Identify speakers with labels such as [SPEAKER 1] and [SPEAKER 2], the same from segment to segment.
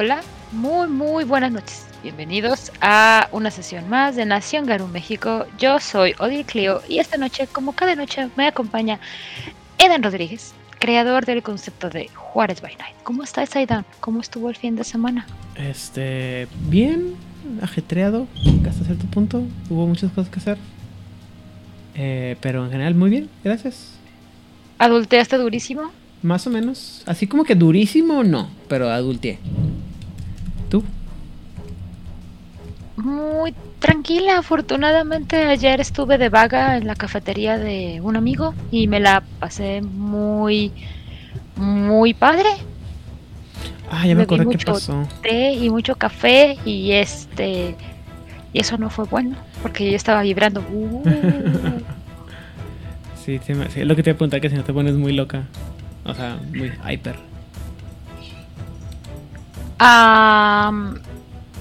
[SPEAKER 1] Hola, muy muy buenas noches. Bienvenidos a una sesión más de Nación Garú México. Yo soy Odil Clio y esta noche, como cada noche, me acompaña Eden Rodríguez, creador del concepto de Juárez by Night. ¿Cómo estás, Aidan? ¿Cómo estuvo el fin de semana?
[SPEAKER 2] Este, bien, ajetreado hasta cierto punto. Hubo muchas cosas que hacer. Eh, pero en general muy bien, gracias.
[SPEAKER 1] ¿Adulteaste durísimo?
[SPEAKER 2] Más o menos. Así como que durísimo, no, pero adulteé.
[SPEAKER 1] Muy tranquila, afortunadamente ayer estuve de vaga en la cafetería de un amigo y me la pasé muy, muy padre.
[SPEAKER 2] Ah, ya me
[SPEAKER 1] Bebí
[SPEAKER 2] acuerdo qué
[SPEAKER 1] mucho
[SPEAKER 2] pasó.
[SPEAKER 1] té y mucho café y este y eso no fue bueno porque yo estaba vibrando. Uh.
[SPEAKER 2] Sí, sí, me- sí, es lo que te iba a preguntar, que si no te pones muy loca. O sea, muy hyper.
[SPEAKER 1] Am,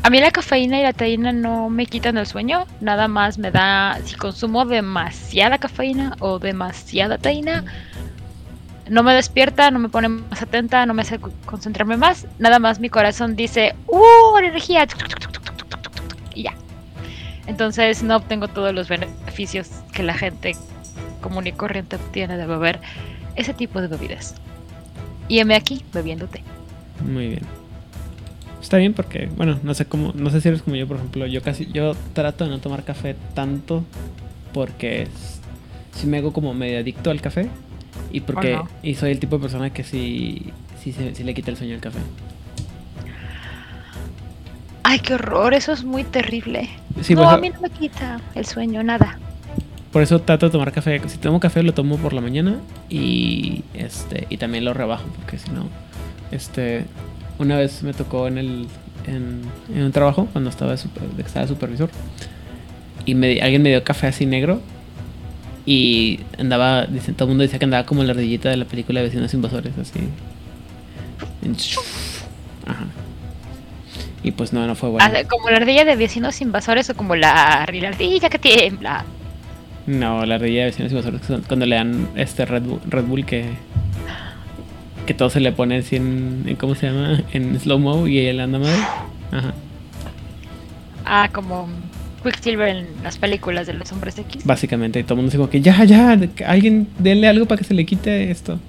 [SPEAKER 1] a mí la cafeína y la teína no me quitan el sueño, nada más me da, si consumo demasiada cafeína o demasiada teína, no me despierta, no me pone más atenta, no me hace co- concentrarme más, nada más mi corazón dice, ¡uh, energía! Y ya. Entonces no obtengo todos los beneficios que la gente común y corriente obtiene de beber ese tipo de bebidas. Y heme aquí bebiendo té.
[SPEAKER 2] Muy bien. Está bien porque, bueno, no sé cómo, no sé si eres como yo, por ejemplo, yo casi, yo trato de no tomar café tanto porque es- sí me hago como medio adicto al café y porque,
[SPEAKER 1] no.
[SPEAKER 2] y soy el tipo de persona que sí, sí, se- sí le quita el sueño al café.
[SPEAKER 1] Ay, qué horror, eso es muy terrible.
[SPEAKER 2] Sí,
[SPEAKER 1] no, a mí no me quita el sueño, nada.
[SPEAKER 2] Por eso trato de tomar café. Si tomo café lo tomo por la mañana y este y también lo rebajo porque si no este una vez me tocó en el en, en un trabajo cuando estaba de, super- estaba de supervisor y me, alguien me dio café así negro y andaba dicen, todo el mundo decía que andaba como la ardillita de la película de vecinos invasores así. Ajá. Y pues no no fue bueno.
[SPEAKER 1] Ah, Como la ardilla de vecinos invasores o como la, la ardilla que tiembla.
[SPEAKER 2] No, la ardilla de vecinos invasores cuando le dan este Red Bull, Red Bull que que todo se le pone así en, en- ¿cómo se llama? En slow mo y él anda madre. Ajá.
[SPEAKER 1] Ah, como Quicksilver en las películas de los hombres X.
[SPEAKER 2] Básicamente, y todo el mundo dice como que ya, ya, alguien denle algo para que se le quite esto.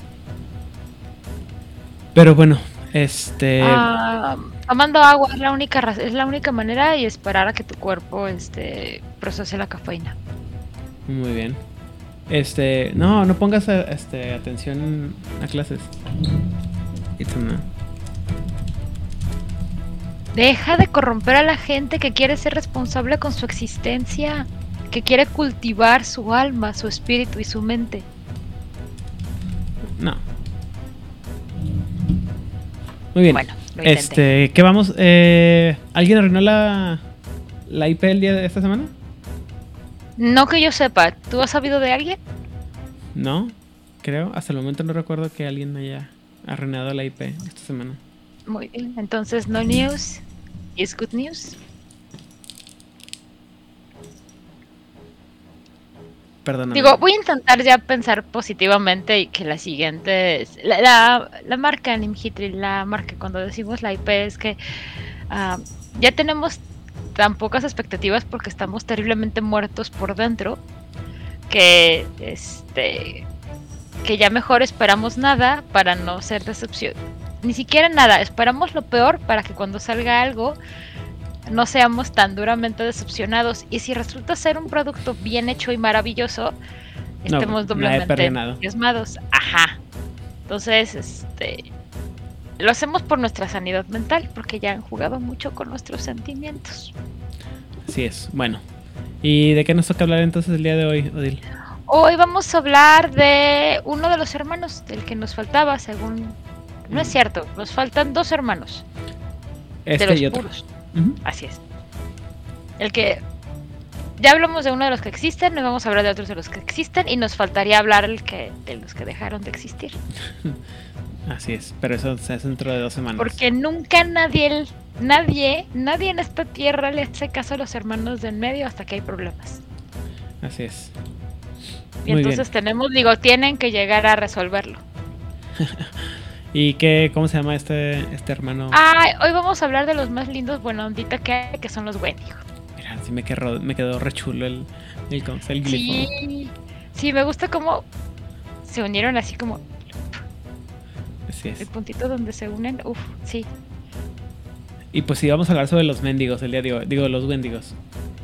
[SPEAKER 2] Pero bueno, este
[SPEAKER 1] Ah, tomando agua es la única es la única manera y esperar a que tu cuerpo este procese la cafeína.
[SPEAKER 2] muy bien. Este, no, no pongas eh, este atención a clases. It's
[SPEAKER 1] Deja de corromper a la gente que quiere ser responsable con su existencia, que quiere cultivar su alma, su espíritu y su mente.
[SPEAKER 2] No. Muy bien.
[SPEAKER 1] Bueno, lo.
[SPEAKER 2] Este, ¿qué vamos? Eh, ¿Alguien arruinó la, la IP el día de esta semana?
[SPEAKER 1] No que yo sepa, ¿tú has sabido de alguien?
[SPEAKER 2] No, creo. Hasta el momento no recuerdo que alguien haya arruinado la IP esta semana.
[SPEAKER 1] Muy bien, entonces no news is good news.
[SPEAKER 2] Perdóname.
[SPEAKER 1] Digo, voy a intentar ya pensar positivamente y que la siguiente es. La, la, la marca Nimhitri, la marca cuando decimos la IP es que ah, ya tenemos tan pocas expectativas porque estamos terriblemente muertos por dentro que este que ya mejor esperamos nada para no ser decepción. Ni siquiera nada, esperamos lo peor para que cuando salga algo no seamos tan duramente decepcionados. Y si resulta ser un producto bien hecho y maravilloso, estemos doblemente entusiasmados. Ajá. Entonces, este. Lo hacemos por nuestra sanidad mental, porque ya han jugado mucho con nuestros sentimientos.
[SPEAKER 2] Así es. Bueno. ¿Y de qué nos toca hablar entonces el día de hoy, Odil?
[SPEAKER 1] Hoy vamos a hablar de uno de los hermanos, del que nos faltaba, según. No es
[SPEAKER 2] Mm.
[SPEAKER 1] cierto, nos faltan dos hermanos. de
[SPEAKER 2] Este
[SPEAKER 1] los
[SPEAKER 2] y otro.
[SPEAKER 1] puros. Así es. El que. Ya hablamos de uno de los que existen, no vamos a hablar de otros de los que existen, y nos faltaría hablar el que, de los que dejaron de existir.
[SPEAKER 2] Así es. Pero eso se hace dentro de dos semanas.
[SPEAKER 1] Porque nunca nadie, nadie, nadie en esta tierra le hace caso a los hermanos de en medio hasta que hay problemas.
[SPEAKER 2] Así es.
[SPEAKER 1] Y
[SPEAKER 2] Muy
[SPEAKER 1] entonces tenemos, digo, tienen que llegar a resolverlo.
[SPEAKER 2] ¿Y qué, cómo se llama este, este hermano?
[SPEAKER 1] Ay, hoy vamos a hablar de los más lindos buena ondita que hay, que son los Wendigos.
[SPEAKER 2] Mira, sí me quedó, me quedó re chulo el, el, ¿cómo se- el glifo.
[SPEAKER 1] Sí, sí, me gusta cómo se unieron así como
[SPEAKER 2] Así es.
[SPEAKER 1] el puntito donde se unen. Uf, sí.
[SPEAKER 2] Y pues sí, vamos a hablar sobre los mendigos el día de hoy. Digo, los wendigos.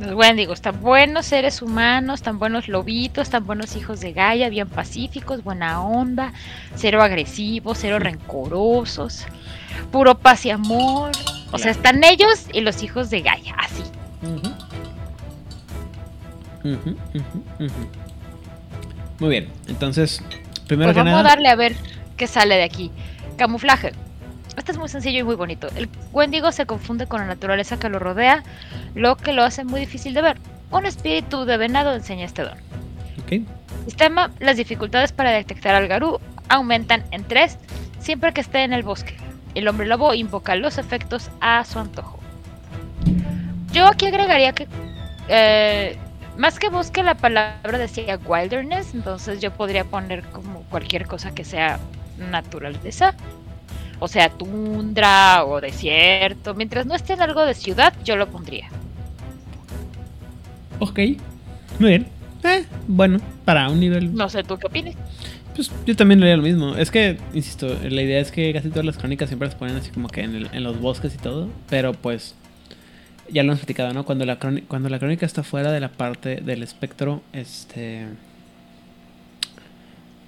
[SPEAKER 1] Los Wendigos, tan buenos seres humanos, tan buenos lobitos, tan buenos hijos de Gaia, bien pacíficos, buena onda, cero agresivos, cero rencorosos, puro paz y amor. O sea, están ellos y los hijos de Gaia, así.
[SPEAKER 2] Ujú, ujú, ujú. Muy bien, entonces, primero
[SPEAKER 1] Pues
[SPEAKER 2] que
[SPEAKER 1] vamos
[SPEAKER 2] nada,
[SPEAKER 1] a darle a ver qué sale de aquí. Camuflaje. Este es muy sencillo y muy bonito. El Wendigo se confunde con la naturaleza que lo rodea, lo que lo hace muy difícil de ver. Un espíritu de venado enseña este don. Sistema, las dificultades para detectar al Garú aumentan en 3 siempre que esté en el bosque. El hombre lobo invoca los efectos a su antojo. Yo aquí agregaría que eh, más que bosque la palabra decía wilderness, entonces yo podría poner como cualquier cosa que sea naturaleza. O sea, tundra o desierto. Mientras no esté en algo de ciudad, yo lo pondría.
[SPEAKER 2] ok, muy bien. Eh, bueno, para un nivel
[SPEAKER 1] No sé tú qué opinas.
[SPEAKER 2] Pues yo también leía lo mismo. Es que, insisto, la idea es que casi todas las crónicas siempre se ponen así como que en, el- en los bosques y todo. Pero pues, ya lo hemos platicado, ¿no? Cuando la, crónica, cuando la crónica está fuera de la parte del espectro este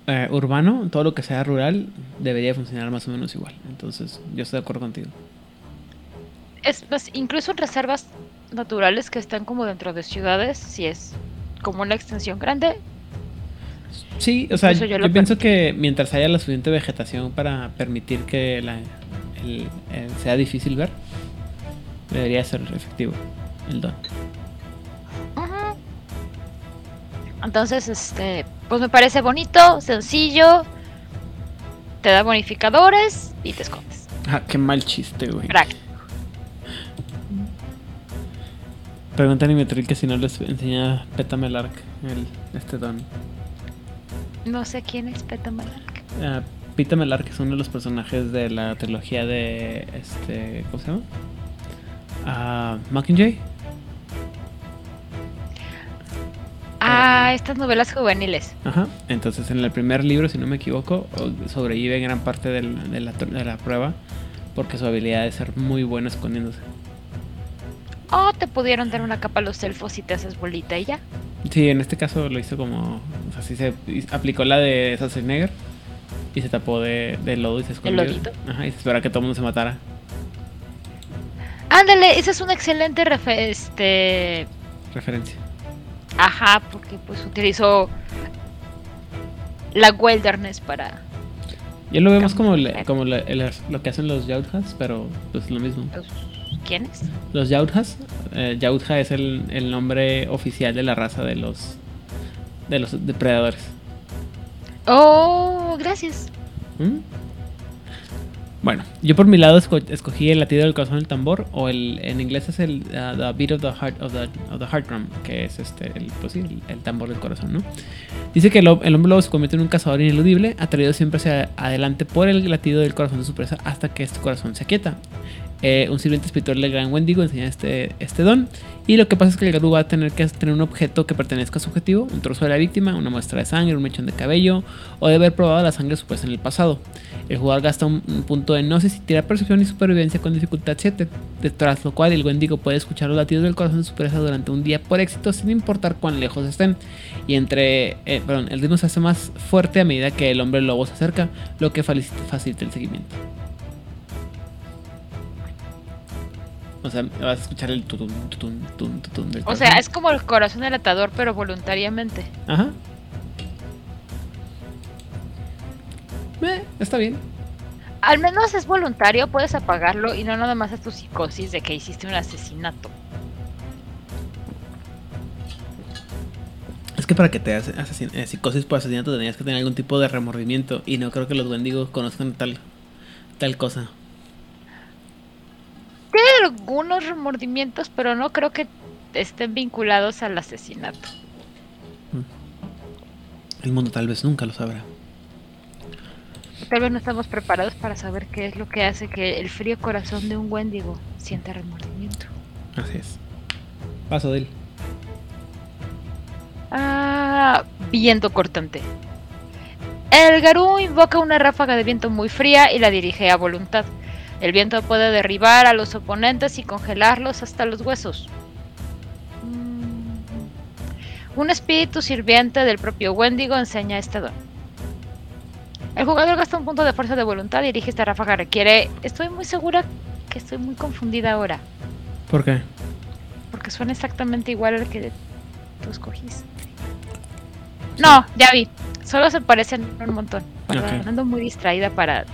[SPEAKER 2] eh, urbano, todo lo que sea rural debería funcionar más o menos igual. Entonces, yo estoy de acuerdo contigo.
[SPEAKER 1] Es más, incluso en reservas naturales que están como dentro de ciudades, si es como una extensión grande,
[SPEAKER 2] Sí, o sea,
[SPEAKER 1] yo
[SPEAKER 2] yo, pienso que mientras haya la suficiente vegetación para permitir que la, el- el- sea difícil ver, debería ser efectivo el don.
[SPEAKER 1] Entonces, este, pues me parece bonito, sencillo, te da bonificadores y te escondes.
[SPEAKER 2] Ah, qué mal chiste, güey.
[SPEAKER 1] Práctico.
[SPEAKER 2] Pregunta a Nimetril que si no les enseña Petamelark, el, este don.
[SPEAKER 1] No sé quién es Petamalak.
[SPEAKER 2] Ah, Petamelark es uno de los personajes de la trilogía de este. ¿Cómo se llama? Ah, Mockingjay.
[SPEAKER 1] Ah, estas novelas juveniles.
[SPEAKER 2] Ajá. Entonces, en el primer libro, si no me equivoco, sobrevive gran parte del- de, la, de la prueba porque su habilidad es ser muy bueno escondiéndose.
[SPEAKER 1] O te pudieron dar una capa a los elfos y te haces bolita y ya.
[SPEAKER 2] Sí, en este caso lo hizo como. O sea, sí se aplicó la de Schwarzenegger y se tapó de, de lodo y se escondió.
[SPEAKER 1] lodito?
[SPEAKER 2] Ajá, y se espera que todo el mundo se matara.
[SPEAKER 1] Ándale, ese es un excelente refe- este
[SPEAKER 2] Referencia.
[SPEAKER 1] Ajá, porque pues utilizó la wilderness para
[SPEAKER 2] Ya lo vemos como, le-
[SPEAKER 1] Camuflaje.
[SPEAKER 2] como el- lo que hacen los Yautjas, pero pues lo mismo.
[SPEAKER 1] los ¿Quiénes?
[SPEAKER 2] Los Yautjas, eh, Yautja es el, el nombre oficial de la raza de los de los depredadores.
[SPEAKER 1] Oh, gracias.
[SPEAKER 2] ¿Mm? Bueno, yo por mi lado esco- escogí el latido del corazón del tambor o el en inglés es el uh, beat of the heart of the, of the heart drum, que es este el pues el, el tambor del corazón, ¿no? Dice que el, el hombre lobo se convierte en un cazador ineludible, atraído siempre hacia adelante por el latido del corazón de su presa hasta que este corazón se aquieta. Eh, un sirviente espiritual del gran Wendigo enseña este, este don. Y lo que pasa es que el Garú va a tener que tener un objeto que pertenezca a su objetivo, un trozo de la víctima, una muestra de sangre, un mechón de cabello, o de haber probado la sangre supuesta en el pasado. El jugador gasta un, un punto de gnosis y tira percepción y supervivencia con dificultad 7, tras lo cual el Wendigo puede escuchar los latidos del corazón de su presa durante un día por éxito sin importar cuán lejos estén. Y entre, eh, el ritmo se hace más fuerte a medida que el hombre lobo se acerca, lo que facilita el seguimiento. O sea, vas a escuchar el tutun, tutun, tutun, tutun del
[SPEAKER 1] O
[SPEAKER 2] corazón.
[SPEAKER 1] sea, es como el corazón del atador, pero voluntariamente.
[SPEAKER 2] Ajá. Eh, está bien.
[SPEAKER 1] Al menos es voluntario, puedes apagarlo y no nada más es tu psicosis de que hiciste un asesinato.
[SPEAKER 2] Es que para que te asesin- eh, psicosis por asesinato tenías que tener algún tipo de remordimiento. Y no creo que los wendigos conozcan tal, tal cosa.
[SPEAKER 1] Algunos remordimientos, pero no creo que estén vinculados al asesinato.
[SPEAKER 2] El mundo tal vez nunca lo sabrá.
[SPEAKER 1] Tal vez no estamos preparados para saber qué es lo que hace que el frío corazón de un Wendigo sienta remordimiento.
[SPEAKER 2] Así es. Paso de él.
[SPEAKER 1] Ah, viento cortante. El Garú invoca una ráfaga de viento muy fría y la dirige a voluntad. El viento puede derribar a los oponentes y congelarlos hasta los huesos. Mm. Un espíritu sirviente del propio Wendigo enseña este don. El jugador gasta un punto de fuerza de voluntad y dirige esta ráfaga. Requiere. Estoy muy segura que estoy muy confundida ahora.
[SPEAKER 2] ¿Por qué?
[SPEAKER 1] Porque suena exactamente igual al que tú escogiste. No, ya vi. Solo se parecen un montón. Perdón,
[SPEAKER 2] Ok.
[SPEAKER 1] Ando muy distraída para,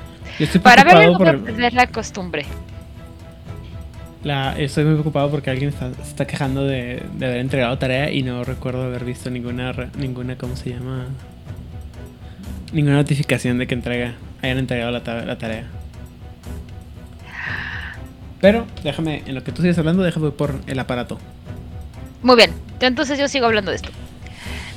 [SPEAKER 1] para ver
[SPEAKER 2] preocupado
[SPEAKER 1] algo
[SPEAKER 2] por
[SPEAKER 1] de perder la costumbre.
[SPEAKER 2] la, estoy muy preocupado porque alguien está, está quejando de, de haber entregado tarea y no recuerdo haber visto ninguna ninguna ¿cómo se llama? ninguna notificación de que entrega hayan entregado la, la tarea. Pero déjame, en lo que tú sigues hablando, déjame por el aparato.
[SPEAKER 1] Muy bien, entonces yo sigo hablando de esto.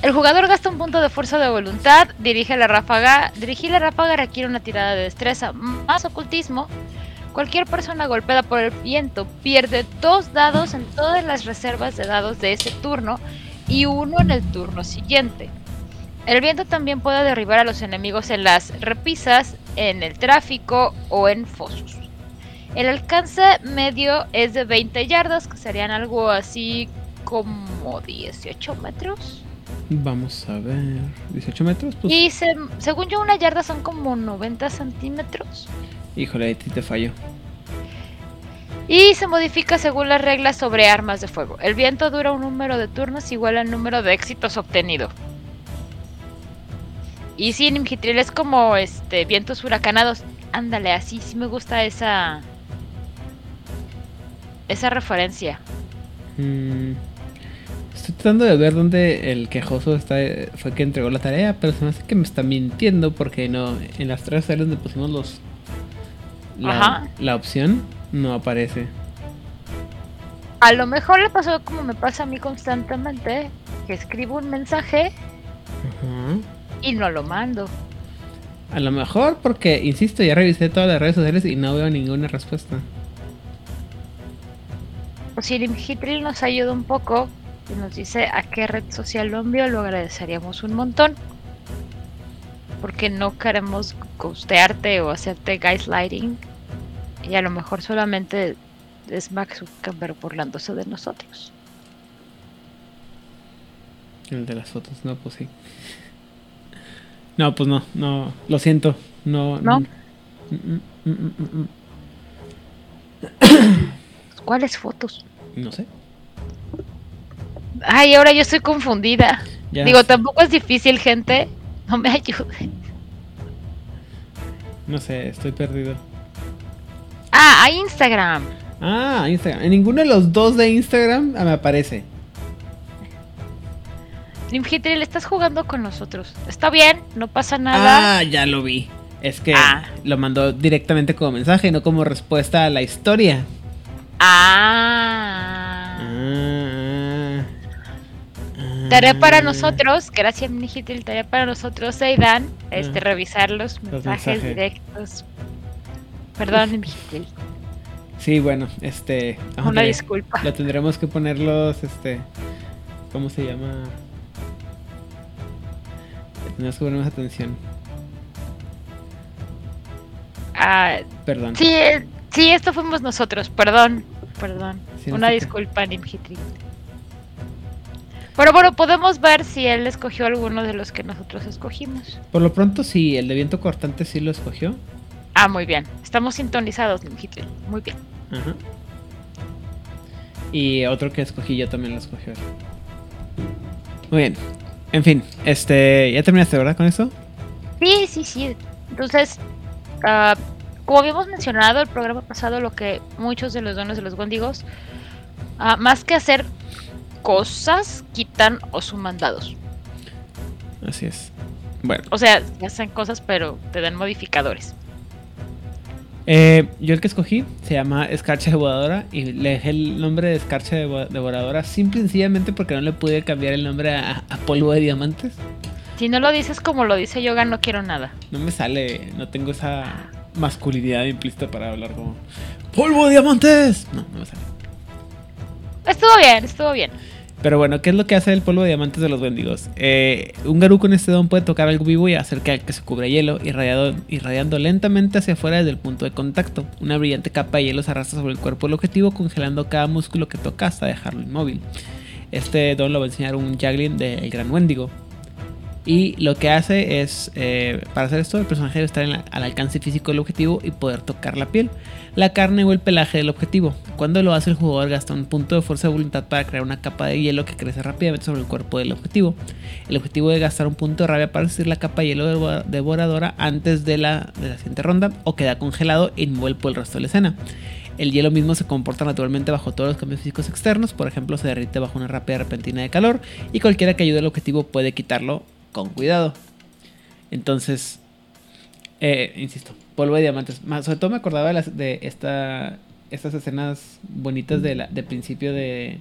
[SPEAKER 1] El jugador gasta un punto de fuerza de voluntad, dirige la ráfaga. Dirigir la ráfaga requiere una tirada de destreza más ocultismo. Cualquier persona golpeada por el viento pierde dos dados en todas las reservas de dados de ese turno y uno en el turno siguiente. El viento también puede derribar a los enemigos en las repisas, en el tráfico o en fosos. El alcance medio es de 20 yardas, que serían algo así como 18 metros.
[SPEAKER 2] Vamos a ver. ¿18 metros? Pues,
[SPEAKER 1] Y se- según yo, una yarda son como 90 centímetros.
[SPEAKER 2] híjole, ahí sí te fallo.
[SPEAKER 1] Y se modifica según las reglas sobre armas de fuego. El viento dura un número de turnos igual al número de éxitos obtenido. Y sí, Nimgitril es como este vientos huracanados. Ándale, así sí me gusta esa esa referencia.
[SPEAKER 2] Mm, estoy tratando de ver dónde el quejoso está, fue que entregó la tarea, pero se me hace que me está mintiendo porque no, en las tres áreas donde pusimos los la,
[SPEAKER 1] Ajá.
[SPEAKER 2] la opción no aparece.
[SPEAKER 1] A lo mejor le pasó como me pasa a mí constantemente, que escribo un mensaje
[SPEAKER 2] Ajá.
[SPEAKER 1] y no lo mando.
[SPEAKER 2] A lo mejor porque, insisto, ya revisé todas las redes sociales y no veo ninguna respuesta.
[SPEAKER 1] O si Nimgitril nos ayuda un poco y nos dice a qué red social lo envió, lo agradeceríamos un montón. Porque no queremos costearte o hacerte gaslighting. Y a lo mejor solamente es Max Zuckerberg burlándose de nosotros.
[SPEAKER 2] El de las fotos, no, pues sí. No, pues no, no, lo siento, no.
[SPEAKER 1] ¿No?
[SPEAKER 2] mm, mm, mm.
[SPEAKER 1] ¿Cuáles fotos?
[SPEAKER 2] No sé.
[SPEAKER 1] Ay, ahora yo estoy confundida.
[SPEAKER 2] Ya
[SPEAKER 1] Digo, tampoco es difícil, gente. No me ayuden.
[SPEAKER 2] No sé, estoy perdido.
[SPEAKER 1] Ah, a Instagram.
[SPEAKER 2] Ah, Instagram. En ninguno de los dos de Instagram ah, me aparece.
[SPEAKER 1] Nimgitril, estás jugando con nosotros. Está bien, no pasa nada.
[SPEAKER 2] Ah, ya lo vi. Es que
[SPEAKER 1] Ah.
[SPEAKER 2] lo mandó directamente como mensaje, no como respuesta a la historia.
[SPEAKER 1] Ah, Tarea para
[SPEAKER 2] ah.
[SPEAKER 1] nosotros, gracias Nimgitril, tarea para nosotros, Aidan, este,
[SPEAKER 2] Ah.
[SPEAKER 1] revisar los mensajes
[SPEAKER 2] mensajes.
[SPEAKER 1] directos. Perdón, Nimgitril.
[SPEAKER 2] Sí, bueno, este.
[SPEAKER 1] Una disculpa.
[SPEAKER 2] Lo tendremos que ponerlos, este. ¿Cómo se llama? Tenemos que poner más atención.
[SPEAKER 1] Ah,
[SPEAKER 2] Perdón.
[SPEAKER 1] sí, eh, sí, esto fuimos nosotros, perdón, perdón.
[SPEAKER 2] Sí,
[SPEAKER 1] Una disculpa, Nimgitril. Pero bueno, podemos ver si él escogió alguno de los que nosotros escogimos.
[SPEAKER 2] Por lo pronto, sí, el de viento cortante sí lo escogió.
[SPEAKER 1] Ah, muy bien. Estamos sintonizados, Nimgitril. Muy bien.
[SPEAKER 2] Ajá. Y otro que escogí yo también lo escogió. Muy bien. En fin, este. ¿Ya terminaste, verdad, con eso?
[SPEAKER 1] Sí, sí, sí. Entonces, ah, como habíamos mencionado el programa pasado, lo que muchos de los dones de los Wendigos, ah, más que hacer cosas, quitan o suman dados.
[SPEAKER 2] Así es. Bueno,
[SPEAKER 1] O sea, hacen cosas, pero te dan modificadores.
[SPEAKER 2] eh, yo el que escogí se llama Escarcha Devoradora y le dejé el nombre de Escarcha Devo- Devoradora simple y sencillamente porque no le pude cambiar el nombre a, a Polvo de Diamantes.
[SPEAKER 1] Si no lo dices como lo dice Yoga, no quiero nada.
[SPEAKER 2] No me sale, no tengo esa masculinidad implícita para hablar como ¡Polvo de diamantes! No, no me sale.
[SPEAKER 1] Estuvo bien, estuvo bien.
[SPEAKER 2] Pero bueno, ¿qué es lo que hace el polvo de diamantes de los wendigos? Eh, un garú con este don puede tocar algo vivo y hacer que, que se cubra hielo, irradiando lentamente hacia afuera desde el punto de contacto. Una brillante capa de hielo se arrastra sobre el cuerpo del objetivo, congelando cada músculo que toca hasta dejarlo inmóvil. Este don lo va a enseñar un Jaglin del Gran Wendigo. Y lo que hace es, eh, para hacer esto, el personaje debe estar al alcance físico del objetivo y poder tocar la piel, la carne o el pelaje del objetivo. Cuando lo hace el jugador gasta un punto de fuerza de voluntad para crear una capa de hielo que crece rápidamente sobre el cuerpo del objetivo. El objetivo debe gastar un punto de rabia para resistir la capa de hielo devo- devoradora antes de la, de la siguiente ronda o queda congelado e inmóvil por el resto de la escena. El hielo mismo se comporta naturalmente bajo todos los cambios físicos externos, por ejemplo se derrite bajo una rápida repentina de calor y cualquiera que ayude al objetivo puede quitarlo con cuidado. Entonces, eh, insisto, polvo de diamantes. Más, sobre todo me acordaba de, las, de esta, estas escenas bonitas de, la, de principio de,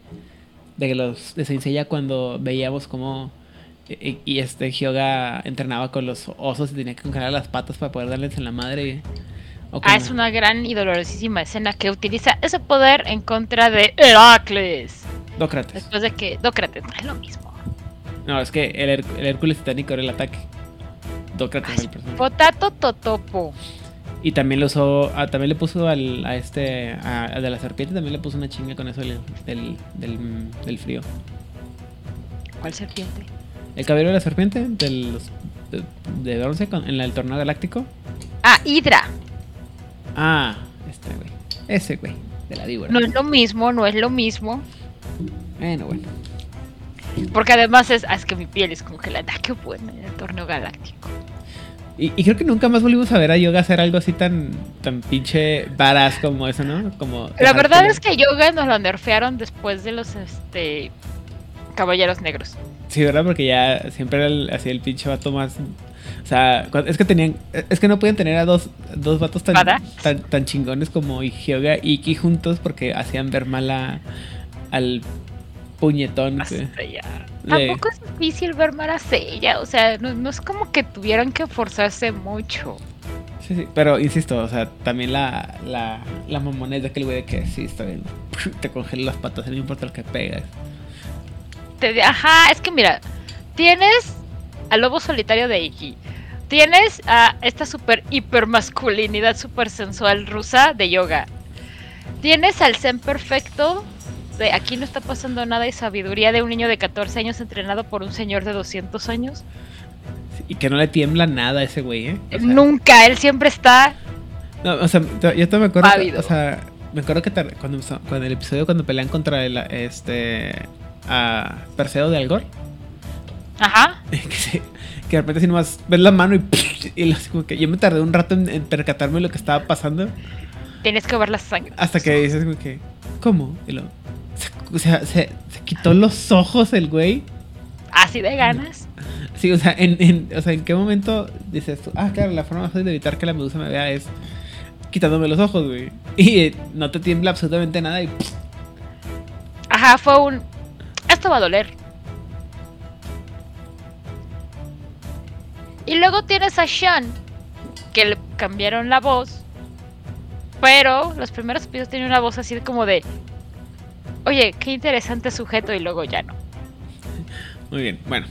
[SPEAKER 2] de los de Saint Seiya cuando veíamos cómo y, y este Hyoga entrenaba con los osos y tenía que congelar las patas para poder darles en la madre. o
[SPEAKER 1] Ah, es una gran y dolorosísima escena que utiliza ese poder en contra de Heracles.
[SPEAKER 2] Dócrates.
[SPEAKER 1] Después de que Dócrates es lo mismo.
[SPEAKER 2] No, es que el, Her- el Hércules titánico era el ataque. Dócrates el personaje.
[SPEAKER 1] Potato Totopo.
[SPEAKER 2] Y también lo usó, ah, también le puso al, a este, a- al de la serpiente, también le puso una chinga con eso del, del, del, del frío.
[SPEAKER 1] ¿Cuál serpiente?
[SPEAKER 2] El caballero de la serpiente, de los, de, de con- en la del torneo galáctico.
[SPEAKER 1] Ah, Hydra.
[SPEAKER 2] Ah, este güey. Ese güey, de la víbora.
[SPEAKER 1] No es lo mismo, no es lo mismo.
[SPEAKER 2] Bueno, bueno.
[SPEAKER 1] Porque además es, ah, es que mi piel es congelada. Qué bueno en el torneo galáctico.
[SPEAKER 2] Y, y creo que nunca más volvimos a ver a Yoga hacer algo así tan, tan pinche varas como eso, ¿no? Como
[SPEAKER 1] La verdad
[SPEAKER 2] que-
[SPEAKER 1] es que Yoga nos lo nerfearon después de los este Caballeros Negros.
[SPEAKER 2] Sí, ¿verdad? Porque ya siempre era el- así el pinche vato más. O sea, es que tenían. Es que no podían tener a dos, dos vatos tan, tan, tan chingones como Hyoga y Iki juntos porque hacían ver mal a- al puñetón. que-
[SPEAKER 1] Tampoco es difícil ver mal a Seiya, o sea, no, no es como que tuvieran que forzarse mucho.
[SPEAKER 2] Sí, sí, pero insisto, o sea, también la, la, la mamonés de aquel güey de que sí, está bien. Te congela las patas, no importa lo que pegas.
[SPEAKER 1] Te- ajá, es que mira, tienes al lobo solitario de Iki, tienes a esta super hiper masculinidad super sensual rusa de yoga, tienes al zen perfecto de aquí no está pasando nada y sabiduría de un niño de 14 años entrenado por un señor de 200 años.
[SPEAKER 2] Y que no le tiembla nada a ese güey, ¿eh? O sea,
[SPEAKER 1] Nunca, él siempre está
[SPEAKER 2] No, o sea, yo te me acuerdo. o sea, me acuerdo que te- cuando, cuando el episodio cuando pelean contra el, este. a Perseo de Algor.
[SPEAKER 1] Ajá.
[SPEAKER 2] que, se- que de repente así nomás ves la mano y, y lo- así como que yo me tardé un rato en, en percatarme de lo que estaba pasando.
[SPEAKER 1] Tienes que ver la sangre.
[SPEAKER 2] Hasta que dices como que, ¿cómo? Y lo, se, o sea, se, se quitó los ojos el güey.
[SPEAKER 1] Así de ganas.
[SPEAKER 2] Sí, o sea, en, en- o sea, ¿en qué momento dices tú? Ah, claro, la forma más fácil de evitar que la medusa me vea es quitándome los ojos, güey. Y eh, no te tiembla absolutamente nada y
[SPEAKER 1] Ajá, fue un. Esto va a doler. Y luego tienes a Sean, que le cambiaron la voz. Pero los primeros episodios tienen una voz así como de. Oye, qué interesante sujeto, y luego ya no.
[SPEAKER 2] Muy bien, bueno.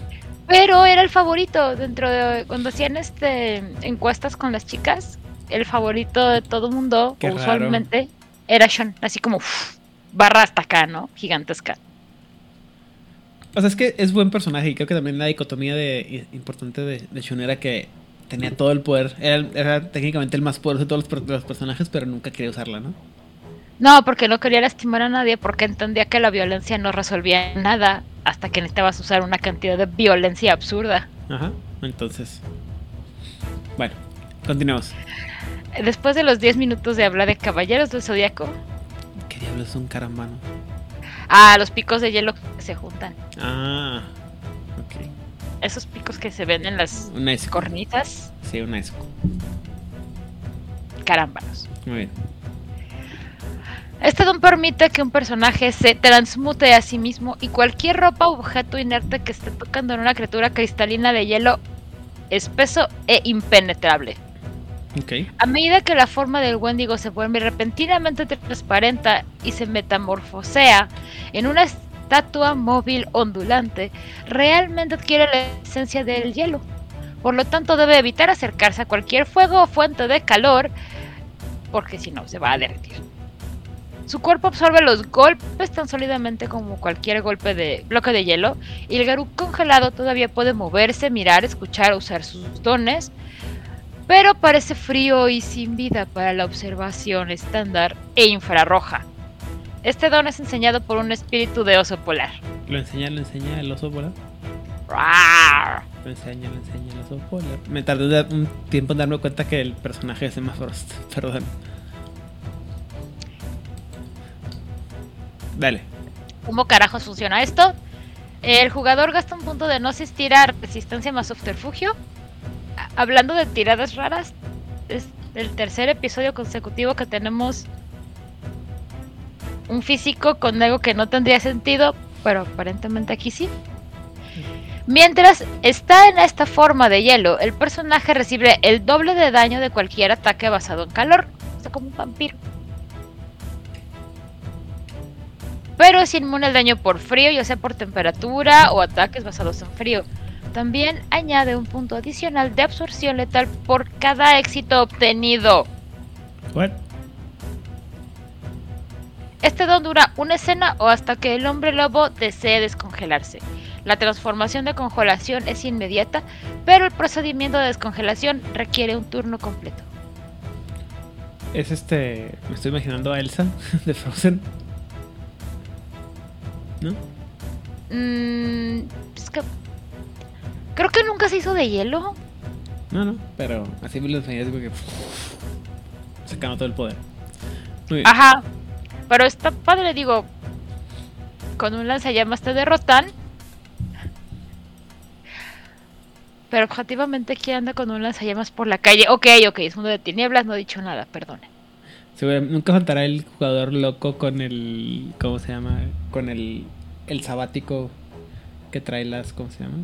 [SPEAKER 1] Pero era el favorito dentro de. Cuando hacían este encuestas con las chicas, el favorito de todo mundo,
[SPEAKER 2] Qué
[SPEAKER 1] o
[SPEAKER 2] raro.
[SPEAKER 1] usualmente, era Sean. Así como. uf, barra hasta acá, ¿no? Gigantesca.
[SPEAKER 2] O sea, es que es buen personaje y creo que también la dicotomía de, importante de, de Shun era que tenía todo el poder. Era, era técnicamente el más poderoso de todos los personajes, pero nunca quería usarla, ¿no?
[SPEAKER 1] No, porque no quería lastimar a nadie, porque entendía que la violencia no resolvía nada hasta que necesitabas usar una cantidad de violencia absurda.
[SPEAKER 2] Ajá. Entonces. Bueno, continuemos.
[SPEAKER 1] Después de los 10 minutos de hablar de Caballeros del Zodíaco,
[SPEAKER 2] ¿Qué diablos es un carambano?
[SPEAKER 1] ah, los picos de hielo que se juntan.
[SPEAKER 2] Ah, ok.
[SPEAKER 1] Esos picos que se ven en las
[SPEAKER 2] Una esco.
[SPEAKER 1] cornitas,
[SPEAKER 2] Sí, una esco.
[SPEAKER 1] carámbanos.
[SPEAKER 2] Muy bien.
[SPEAKER 1] Este don permite que un personaje se transmute a sí mismo y cualquier ropa o objeto inerte que esté tocando en una criatura cristalina de hielo espeso e impenetrable. A medida que la forma del Wendigo se vuelve repentinamente transparente y se metamorfosea en una estatua móvil ondulante, realmente adquiere la esencia del hielo. Por lo tanto, debe evitar acercarse a cualquier fuego o fuente de calor, porque si no, se va a derretir. Su cuerpo absorbe los golpes tan sólidamente como cualquier golpe de bloque de hielo, y el Garú congelado todavía puede moverse, mirar, escuchar, usar sus dones, pero parece frío y sin vida para la observación estándar e infrarroja. Este don es enseñado por un espíritu de oso polar.
[SPEAKER 2] Lo enseña, lo enseña el oso polar.
[SPEAKER 1] ¡Rar!
[SPEAKER 2] Lo enseña, lo enseña el oso polar. Me tardé un tiempo en darme cuenta que el personaje es Emma Frost. Perdón. Dale.
[SPEAKER 1] ¿Cómo carajos funciona esto? El jugador gasta un punto de no asistir a resistencia más subterfugio. Hablando de tiradas raras, es el tercer episodio consecutivo que tenemos un físico con algo que no tendría sentido, pero aparentemente aquí sí. Mientras está en esta forma de hielo, el personaje recibe el doble de daño de cualquier ataque basado en calor. Está como un vampiro. Pero es inmune al daño por frío, ya sea por temperatura o ataques basados en frío. También añade un punto adicional de absorción letal por cada éxito obtenido.
[SPEAKER 2] What?
[SPEAKER 1] Este don dura una escena o hasta que el hombre lobo desee descongelarse. La transformación de congelación es inmediata, pero el procedimiento de descongelación requiere un turno completo.
[SPEAKER 2] Es este. Me estoy imaginando a Elsa de Frozen. ¿No?
[SPEAKER 1] Mm, es que creo que nunca se hizo de hielo.
[SPEAKER 2] No, no. Pero así me lo enseñé. Porque. Sacando todo el poder. Muy bien.
[SPEAKER 1] Ajá. Pero está padre, digo. Con un lanzallamas te derrotan. Pero objetivamente, ¿quién anda con un lanzallamas por la calle? Ok, ok, es mundo de tinieblas, no he dicho nada, perdone.
[SPEAKER 2] Nunca faltará el jugador loco con el. ¿Cómo se llama? Con el. El sabático que trae las. ¿Cómo se llama?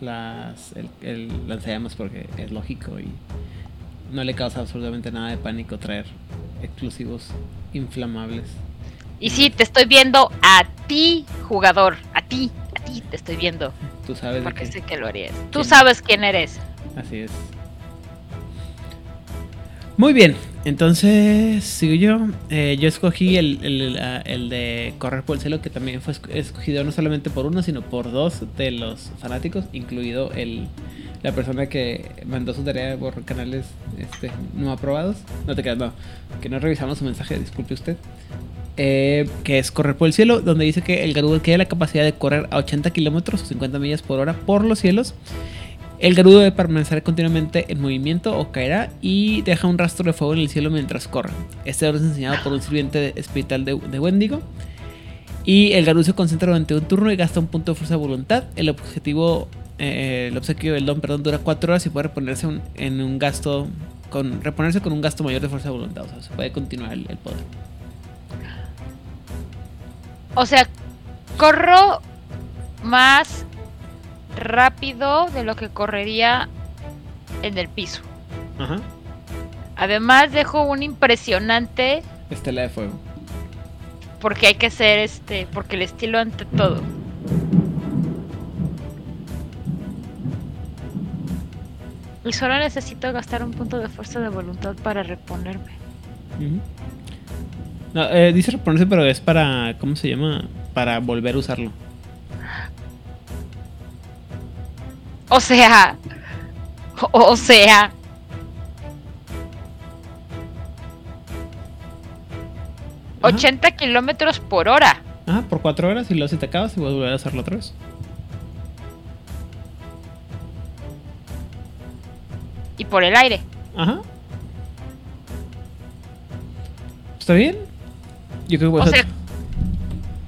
[SPEAKER 2] Las. El, el lanzallamas porque es lógico y. No le causa absolutamente nada de pánico traer explosivos inflamables.
[SPEAKER 1] Y sí, te estoy viendo a ti, jugador. A ti, a ti te estoy viendo.
[SPEAKER 2] Tú sabes
[SPEAKER 1] Porque sé que lo harías. Tú
[SPEAKER 2] ¿Quién?
[SPEAKER 1] sabes quién eres.
[SPEAKER 2] Así es. Muy bien, entonces sigo yo. Eh, yo escogí el, el, de Correr por el Cielo, que también fue esco- escogido no solamente por uno, sino por dos de los fanáticos, incluido el, la persona que mandó su tarea por canales este, no aprobados. No te quedas, no, que no revisamos su mensaje, disculpe usted. Eh, que es Correr por el Cielo, donde dice que el Garudo tiene la capacidad de correr a 80 kilómetros o 50 millas por hora por los cielos. El Garudo debe permanecer continuamente en movimiento o caerá y deja un rastro de fuego en el cielo mientras corre. Este orden es enseñado por un sirviente espiritual de, Wendigo. Y el Garudo se concentra durante un turno y gasta un punto de fuerza de voluntad. El objetivo, eh, el obsequio del don, perdón, dura 4 horas y puede reponerse en un gasto, con, reponerse con un gasto mayor de fuerza de voluntad. O sea, se puede continuar el, el poder.
[SPEAKER 1] O sea, corro más rápido de lo que correría en el piso.
[SPEAKER 2] Ajá.
[SPEAKER 1] Además dejo un impresionante
[SPEAKER 2] Estela de fuego.
[SPEAKER 1] porque hay que ser este, porque el estilo ante todo. Y solo necesito gastar un punto de fuerza de voluntad para reponerme.
[SPEAKER 2] No, eh, dice reponerse, pero es para. ¿Cómo se llama? Para volver a usarlo.
[SPEAKER 1] O sea, o, sea,
[SPEAKER 2] Ajá.
[SPEAKER 1] 80 kilómetros por hora.
[SPEAKER 2] Ajá, por 4 horas y luego si te acabas y puedes volver a hacerlo otra vez.
[SPEAKER 1] Y por el aire.
[SPEAKER 2] Ajá. ¿Está bien? Yo creo que voy a
[SPEAKER 1] O sea,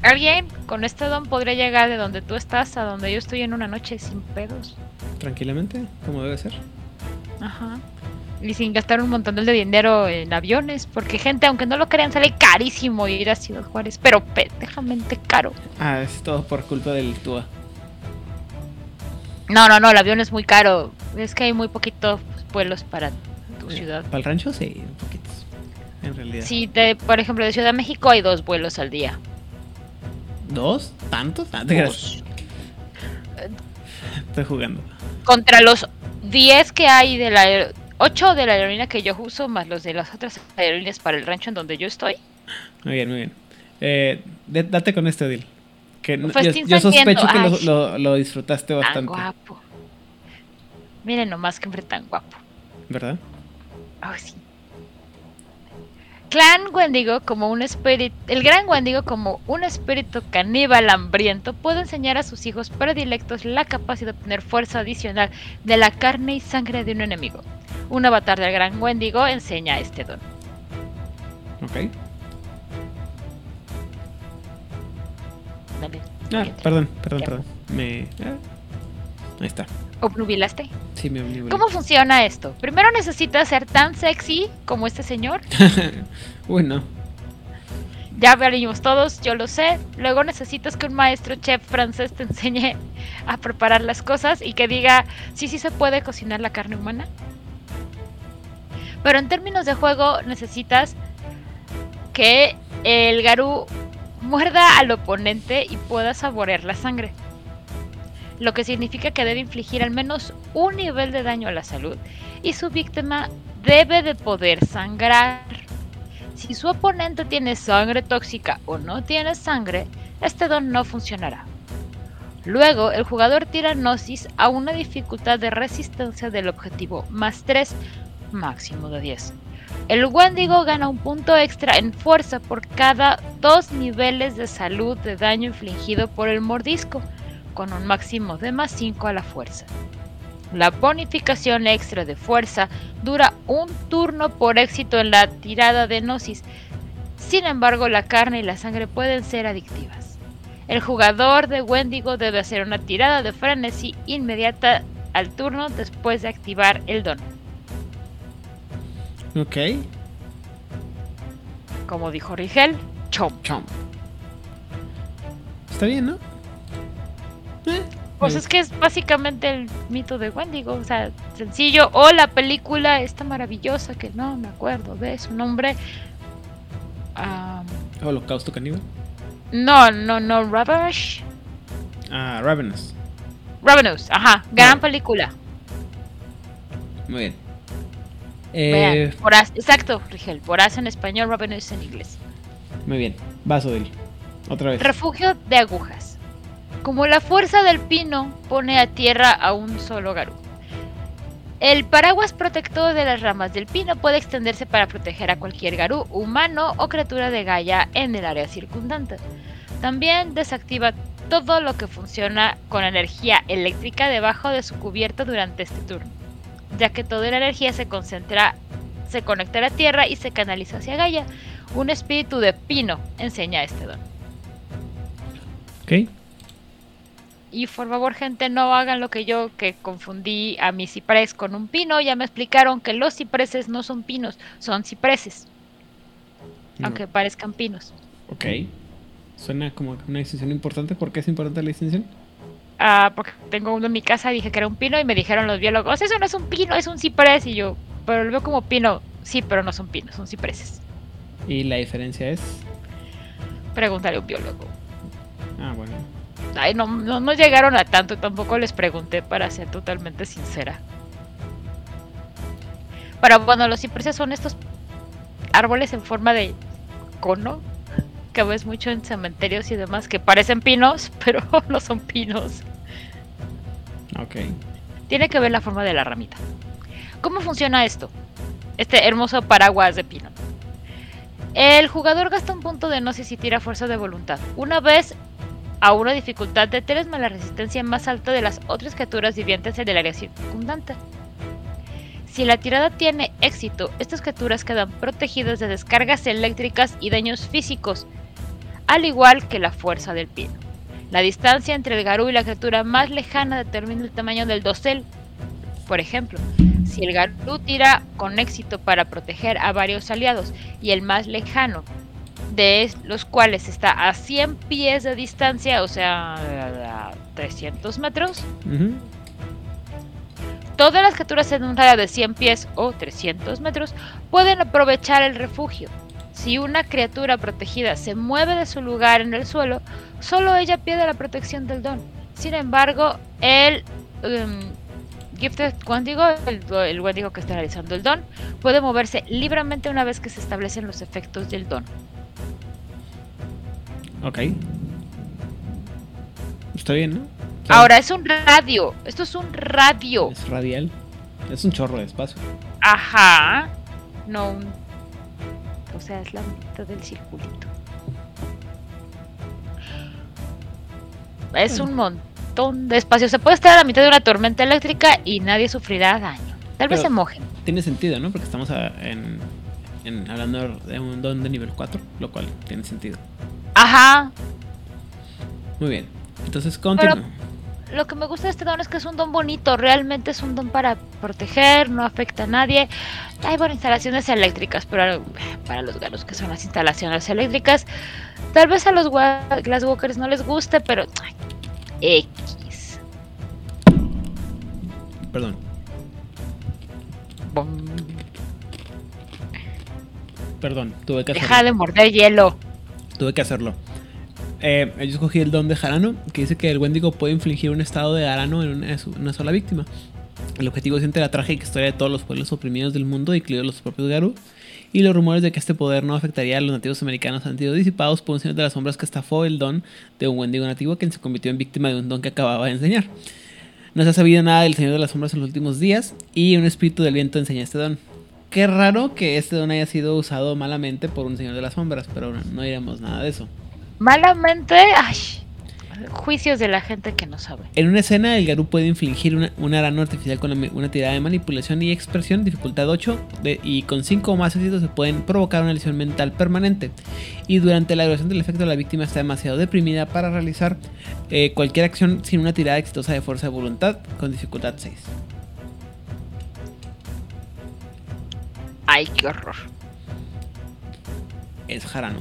[SPEAKER 1] alguien con este don podría llegar de donde tú estás a donde yo estoy en una noche sin pedos.
[SPEAKER 2] tranquilamente, como debe ser.
[SPEAKER 1] Ajá. y sin gastar un montón de dinero en aviones, porque gente, aunque no lo crean, sale carísimo ir a Ciudad Juárez, pero pendejamente caro.
[SPEAKER 2] Ah, es todo por culpa del TUA.
[SPEAKER 1] No, no, no, el avión es muy caro. Es que hay muy poquitos vuelos para tu ciudad.
[SPEAKER 2] ¿Para el rancho? Sí, un poquitos. En realidad.
[SPEAKER 1] Sí, de, por ejemplo, de Ciudad de México hay dos vuelos al día.
[SPEAKER 2] ¿Dos? ¿Tantos? Ah, te creas. Estoy jugando.
[SPEAKER 1] Contra los 10 que hay de la 8 de la aerolínea que yo uso, más los de las otras aerolíneas para el rancho en donde yo estoy.
[SPEAKER 2] Muy bien, muy bien. Eh, date con este deal. Que no-
[SPEAKER 1] Pues
[SPEAKER 2] yo, sospecho que lo,
[SPEAKER 1] entendiendo.
[SPEAKER 2] lo- lo disfrutaste
[SPEAKER 1] Tan
[SPEAKER 2] bastante.
[SPEAKER 1] guapo. Miren nomás que hombre tan guapo.
[SPEAKER 2] ¿Verdad?
[SPEAKER 1] Ay, sí. Clan Wendigo como un espíritu, el gran Wendigo como un espíritu caníbal hambriento puede enseñar a sus hijos predilectos la capacidad de obtener fuerza adicional de la carne y sangre de un enemigo. Un avatar del gran Wendigo enseña este don.
[SPEAKER 2] Ok.
[SPEAKER 1] Dale,
[SPEAKER 2] Ah, perdón, perdón, perdón. Me. ah, Ahí está.
[SPEAKER 1] ¿Obnubilaste?
[SPEAKER 2] Sí, me omnibulé.
[SPEAKER 1] ¿Cómo funciona esto? Primero necesitas ser tan sexy como este señor.
[SPEAKER 2] Uy, no.
[SPEAKER 1] Ya venimos todos, yo lo sé. Luego necesitas que un maestro chef francés te enseñe a preparar las cosas y que diga sí, sí se puede cocinar la carne humana. Pero en términos de juego necesitas que el Garú muerda al oponente y pueda saborear la sangre. Lo que significa que debe infligir al menos un nivel de daño a la salud y su víctima debe de poder sangrar. Si su oponente tiene sangre tóxica o no tiene sangre, este don no funcionará. Luego, el jugador tira Gnosis a una dificultad de resistencia del objetivo más 3, máximo de 10. El Wendigo gana un punto extra en fuerza por cada dos niveles de salud de daño infligido por el mordisco, con un máximo de más 5 a la fuerza. La bonificación extra de fuerza dura un turno por éxito en la tirada de Gnosis. Sin embargo, la carne y la sangre pueden ser adictivas. El jugador de Wendigo debe hacer una tirada de frenesí inmediata al turno después de activar el don.
[SPEAKER 2] Ok.
[SPEAKER 1] Como dijo Rigel, chom.
[SPEAKER 2] Chom. Está bien, ¿no? Eh,
[SPEAKER 1] Pues es que es básicamente el mito de Wendigo, o sea, sencillo. O la película esta maravillosa que no me acuerdo de su nombre. Am,
[SPEAKER 2] Holocausto caníbal.
[SPEAKER 1] no, no, no, Ravage.
[SPEAKER 2] Ah, Ravenous.
[SPEAKER 1] Ravenous, ajá, gran película.
[SPEAKER 2] Muy bien.
[SPEAKER 1] Vean,
[SPEAKER 2] Eh,
[SPEAKER 1] Voraz, exacto, Rigel, Voraz en español, Ravenous en inglés.
[SPEAKER 2] muy bien. Vaso del. Otra vez.
[SPEAKER 1] Refugio de agujas. Como la fuerza del pino pone a tierra a un solo garú. El paraguas protector de las ramas del pino puede extenderse para proteger a cualquier garú, humano o criatura de Gaia en el área circundante. También desactiva todo lo que funciona con energía eléctrica debajo de su cubierta durante este turno, ya que toda la energía se concentra, se conecta a la tierra y se canaliza hacia Gaia. Un espíritu de pino enseña este don.
[SPEAKER 2] Ok.
[SPEAKER 1] Y por favor, gente, no hagan lo que yo, que confundí a mi ciprés con un pino. Ya me explicaron que los cipreses no son pinos, son cipreses,
[SPEAKER 2] No.
[SPEAKER 1] aunque parezcan pinos.
[SPEAKER 2] Ok. Suena como una distinción importante. ¿Por qué es importante la distinción?
[SPEAKER 1] Ah, porque tengo uno en mi casa y dije que era un pino y me dijeron los biólogos, eso no es un pino, es un ciprés. Y yo, pero lo veo como pino. Sí, pero no son pinos, son cipreses.
[SPEAKER 2] Y la diferencia es.
[SPEAKER 1] Pregúntale a un biólogo.
[SPEAKER 2] Ah, bueno.
[SPEAKER 1] Ay, no, no, no llegaron a tanto, tampoco les pregunté para ser totalmente sincera. Pero bueno, los cipreses son estos árboles en forma de cono que ves mucho en cementerios y demás que parecen pinos, pero no son pinos.
[SPEAKER 2] Ok.
[SPEAKER 1] Tiene que ver la forma de la ramita. ¿Cómo funciona esto? Este hermoso paraguas de pino. El jugador gasta un punto de gnosis y tira fuerza de voluntad. Una vez a una dificultad de 3 más la resistencia más alta de las otras criaturas vivientes en el área circundante. Si la tirada tiene éxito, estas criaturas quedan protegidas de descargas eléctricas y daños físicos, al igual que la fuerza del pino. La distancia entre el garú y la criatura más lejana determina el tamaño del dosel. Por ejemplo, Si el Garú tira con éxito para proteger a varios aliados y el más lejano de los cuales está a 100 pies de distancia, o sea, a 300 metros, todas las criaturas en un radio de 100 pies o 300 metros pueden aprovechar el refugio. Si una criatura protegida se mueve de su lugar en el suelo, solo ella pierde la protección del don. Sin embargo, el um, Gifted Wendigo, el, el Wendigo que está realizando el don, puede moverse libremente una vez que se establecen los efectos del don.
[SPEAKER 2] Ok. Está bien, ¿no?
[SPEAKER 1] Ahora es un radio. Esto es un radio.
[SPEAKER 2] Es radial. Es un chorro de espacio.
[SPEAKER 1] Ajá. No. O sea, es la mitad del circulito. Es un montón de espacio. Se puede estar a la mitad de una tormenta eléctrica y nadie sufrirá daño. Tal vez se mojen.
[SPEAKER 2] Tiene sentido, ¿no? Porque estamos en, hablando de un don de nivel 4, lo cual tiene sentido.
[SPEAKER 1] Ajá.
[SPEAKER 2] Muy bien. Entonces, continúa.
[SPEAKER 1] Lo que me gusta de este don es que es un don bonito, realmente es un don para proteger, no afecta a nadie. Hay buenas instalaciones eléctricas, pero para los galos que son las instalaciones eléctricas, tal vez a los Glasswalkers no les guste, pero X.
[SPEAKER 2] Perdón. Perdón, tuve que
[SPEAKER 1] hacerlo. Deja de morder hielo.
[SPEAKER 2] Tuve que hacerlo. Eh, yo escogí el don de Jarano, que dice que el Wendigo puede infligir un estado de Arano en una, sola víctima. El objetivo es la trágica historia de todos los pueblos oprimidos del mundo, incluidos los propios Garu, y los rumores de que este poder no afectaría a los nativos americanos han sido disipados por un señor de las sombras que estafó el don de un Wendigo nativo quien se convirtió en víctima de un don que acababa de enseñar. No se ha sabido nada del señor de las sombras en los últimos días, y un espíritu del viento enseña este don. Qué raro que este don haya sido usado malamente por un señor de las sombras, pero no diremos nada de eso
[SPEAKER 1] malamente, ay, juicios de la gente que no sabe.
[SPEAKER 2] En una escena, el Garú puede infligir una, un arano artificial con una tirada de manipulación y expresión, dificultad 8, y con 5 o más éxitos se pueden provocar una lesión mental permanente. Y durante la duración del efecto, la víctima está demasiado deprimida para realizar eh, cualquier acción sin una tirada exitosa de fuerza de voluntad con dificultad 6.
[SPEAKER 1] Ay, qué horror.
[SPEAKER 2] Es Jarano.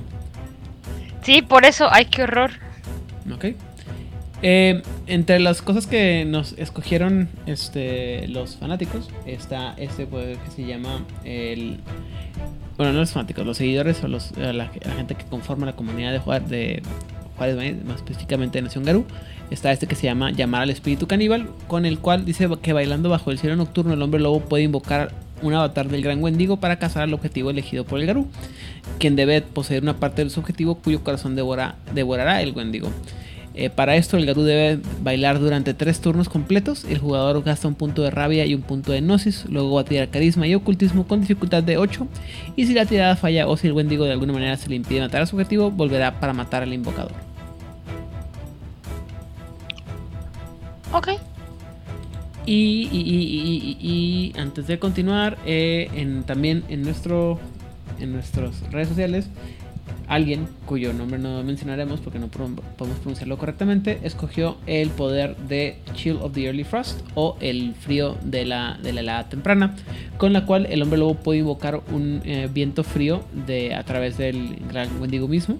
[SPEAKER 1] Sí, por eso, ay, qué horror.
[SPEAKER 2] Ok. Eh, entre las cosas que nos escogieron este, los fanáticos está este poder que se llama el... Bueno, no los fanáticos, los seguidores o los, eh, la, gente que conforma la comunidad de, jugar, de Juárez, más específicamente de Nación Garú. Está este que se llama Llamar al Espíritu Caníbal, con el cual dice que bailando bajo el cielo nocturno el hombre lobo puede invocar un avatar del gran Wendigo para cazar al objetivo elegido por el Garú, quien debe poseer una parte de su objetivo cuyo corazón devorará el Wendigo. Eh, para esto el Garú debe bailar durante tres turnos completos, el jugador gasta un punto de rabia y un punto de gnosis, luego va a tirar carisma y ocultismo con dificultad de 8, y si la tirada falla o si el Wendigo de alguna manera se le impide matar a su objetivo, volverá para matar al invocador. Y, antes de continuar, eh, en, también en, nuestro, en nuestras redes sociales, alguien cuyo nombre no mencionaremos porque no podemos pronunciarlo correctamente, escogió el poder de Chill of the Early Frost o el frío de la, de la helada temprana, con la cual el hombre lobo puede invocar un eh, viento frío de, a través del gran Wendigo mismo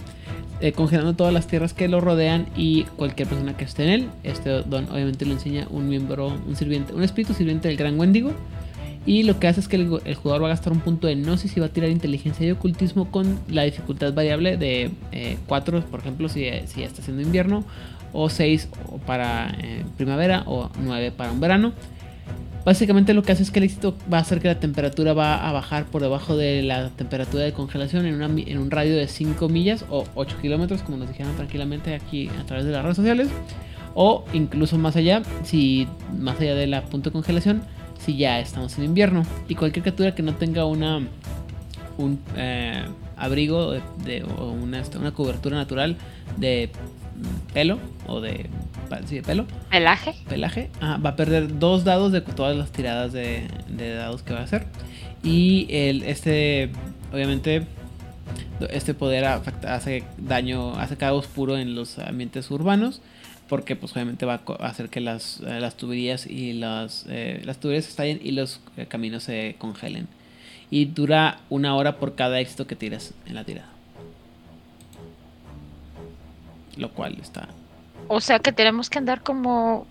[SPEAKER 2] eh, congelando todas las tierras que lo rodean y cualquier persona que esté en él. Este don obviamente le enseña un miembro, un sirviente, un espíritu sirviente del gran Wendigo. Y lo que hace es que el, jugador va a gastar un punto de gnosis y va a tirar inteligencia y ocultismo con la dificultad variable de 4, eh, por ejemplo, si, si está haciendo invierno, o 6 para eh, primavera, o 9 para un verano. Básicamente lo que hace es que el éxito va a hacer que la temperatura va a bajar por debajo de la temperatura de congelación en, en un radio de 5 millas o 8 kilómetros, como nos dijeron tranquilamente aquí a través de las redes sociales. O incluso más allá, si más allá de la punto de congelación, si ya estamos en invierno. Y cualquier criatura que no tenga una un eh, abrigo de, o una, una cobertura natural de pelo o de, sí, de pelo.
[SPEAKER 1] Pelaje.
[SPEAKER 2] Pelaje. va a perder dos dados de todas las tiradas de, dados que va a hacer. Y el, este, obviamente, este poder hace daño, hace caos puro en los ambientes urbanos. porque pues obviamente va a hacer que las, eh, las tuberías y las, eh, las tuberías estallen y los eh, caminos se congelen. Y dura una hora por cada éxito que tiras en la tirada. Lo cual está...
[SPEAKER 1] O sea que tenemos que andar como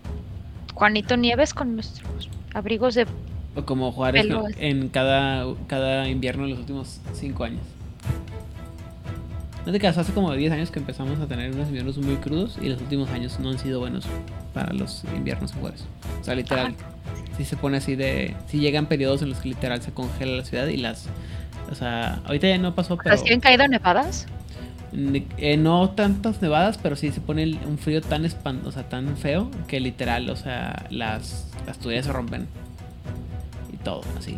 [SPEAKER 1] Juanito Nieves con nuestros abrigos de...
[SPEAKER 2] O como Juárez en cada, cada invierno de los últimos cinco años. No te quedas, hace como 10 años que empezamos a tener unos inviernos muy crudos y los últimos años no han sido buenos para los inviernos en Juárez. O sea, literal, si se pone así de... Si llegan periodos en los que literal se congela la ciudad y las... O sea, ahorita ya no pasó, pero...
[SPEAKER 1] han caído nevadas?
[SPEAKER 2] Eh, no tantas nevadas, pero sí se pone un frío tan espantoso, o sea, tan feo que literal, o sea, las, las tuberías se rompen. Y todo, así.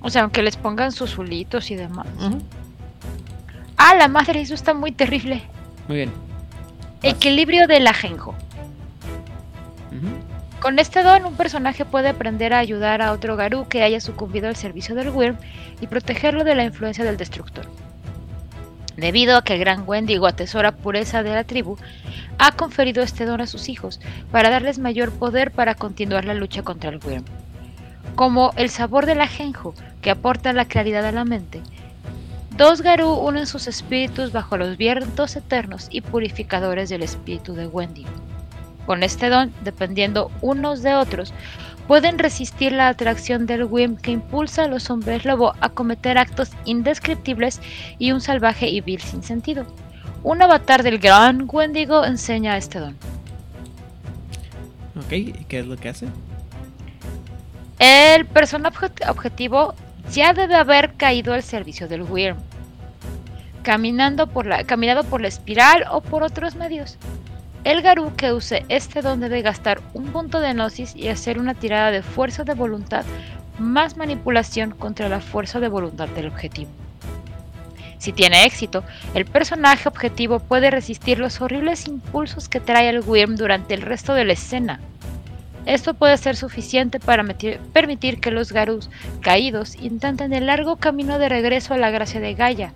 [SPEAKER 1] O sea, aunque les pongan sus zulitos y demás. Ah, la madre, eso está muy terrible.
[SPEAKER 2] Muy bien.
[SPEAKER 1] Equilibrio del ajenjo. Con este don, un personaje puede aprender a ayudar a otro Garú que haya sucumbido al servicio del Wyrm y protegerlo de la influencia del destructor. Debido a que el gran Wendigo atesora pureza de la tribu, ha conferido este don a sus hijos para darles mayor poder para continuar la lucha contra el Wyrm. Como el sabor del ajenjo, que aporta la claridad a la mente, Dos Garú unen sus espíritus bajo los vientos eternos y purificadores del espíritu de Wendy. Con este don, dependiendo unos de otros, pueden resistir la atracción del Wim que impulsa a los hombres lobo a cometer actos indescriptibles y un salvaje y vil sin sentido. Un avatar del gran Wendigo enseña este don.
[SPEAKER 2] Ok, ¿y qué es lo que hace?
[SPEAKER 1] El personaje objetivo ya debe haber caído al servicio del Wyrm, caminando por la, caminado por la espiral o por otros medios. El Garú que use este don debe gastar un punto de gnosis y hacer una tirada de fuerza de voluntad más manipulación contra la fuerza de voluntad del objetivo. Si tiene éxito, el personaje objetivo puede resistir los horribles impulsos que trae el Wyrm durante el resto de la escena. Esto puede ser suficiente para permitir que los Garus caídos intenten el largo camino de regreso a la gracia de Gaia,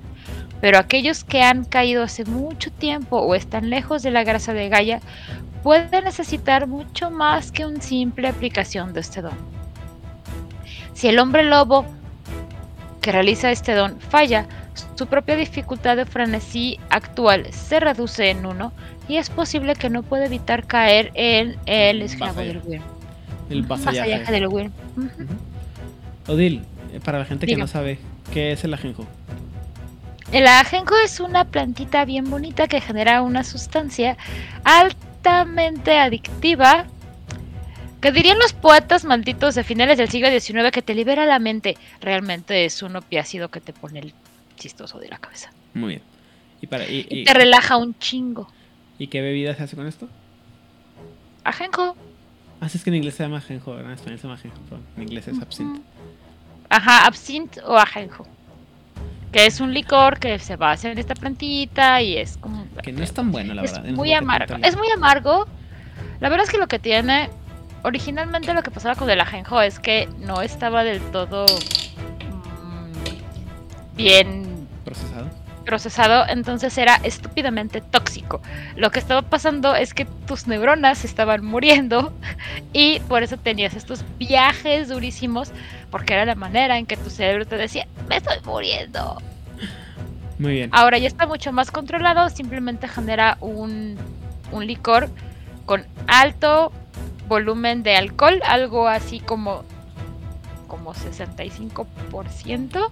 [SPEAKER 1] pero aquellos que han caído hace mucho tiempo o están lejos de la gracia de Gaia pueden necesitar mucho más que una simple aplicación de este don. Si el hombre lobo que realiza este don falla, su propia dificultad de frenesí actual se reduce en uno y es posible que no pueda evitar caer en el esclavo del Wyrm.
[SPEAKER 2] El vasallaje,
[SPEAKER 1] del Wyrm.
[SPEAKER 2] Odil, eh, para la gente que no sabe, ¿qué es el ajenjo?
[SPEAKER 1] El ajenjo es una plantita bien bonita que genera una sustancia altamente adictiva que dirían los poetas malditos de finales del siglo XIX que te libera la mente. Realmente es un opiácido que te pone el chistoso de la cabeza.
[SPEAKER 2] Muy bien.
[SPEAKER 1] Y, para, y te relaja un chingo.
[SPEAKER 2] ¿Y qué bebida se hace con esto?
[SPEAKER 1] Ajenjo.
[SPEAKER 2] Ah, es que en inglés se llama ajenjo, en español se llama ajenjo, pero en inglés es absinthe.
[SPEAKER 1] Ajá, absinthe o ajenjo. Que es un licor que se va a hacer en esta plantita y es como...
[SPEAKER 2] Que no es tan bueno, la
[SPEAKER 1] verdad. Es muy amargo. Es muy amargo. La verdad es que lo que tiene... Originalmente lo que pasaba con el ajenjo es que no estaba del todo mm, bien
[SPEAKER 2] procesado
[SPEAKER 1] procesado, entonces era estúpidamente tóxico. Lo que estaba pasando es que tus neuronas estaban muriendo y por eso tenías estos viajes durísimos, porque era la manera en que tu cerebro te decía, me estoy muriendo.
[SPEAKER 2] Muy bien.
[SPEAKER 1] Ahora ya está mucho más controlado, simplemente genera un, un licor con alto volumen de alcohol, algo así como como 65%.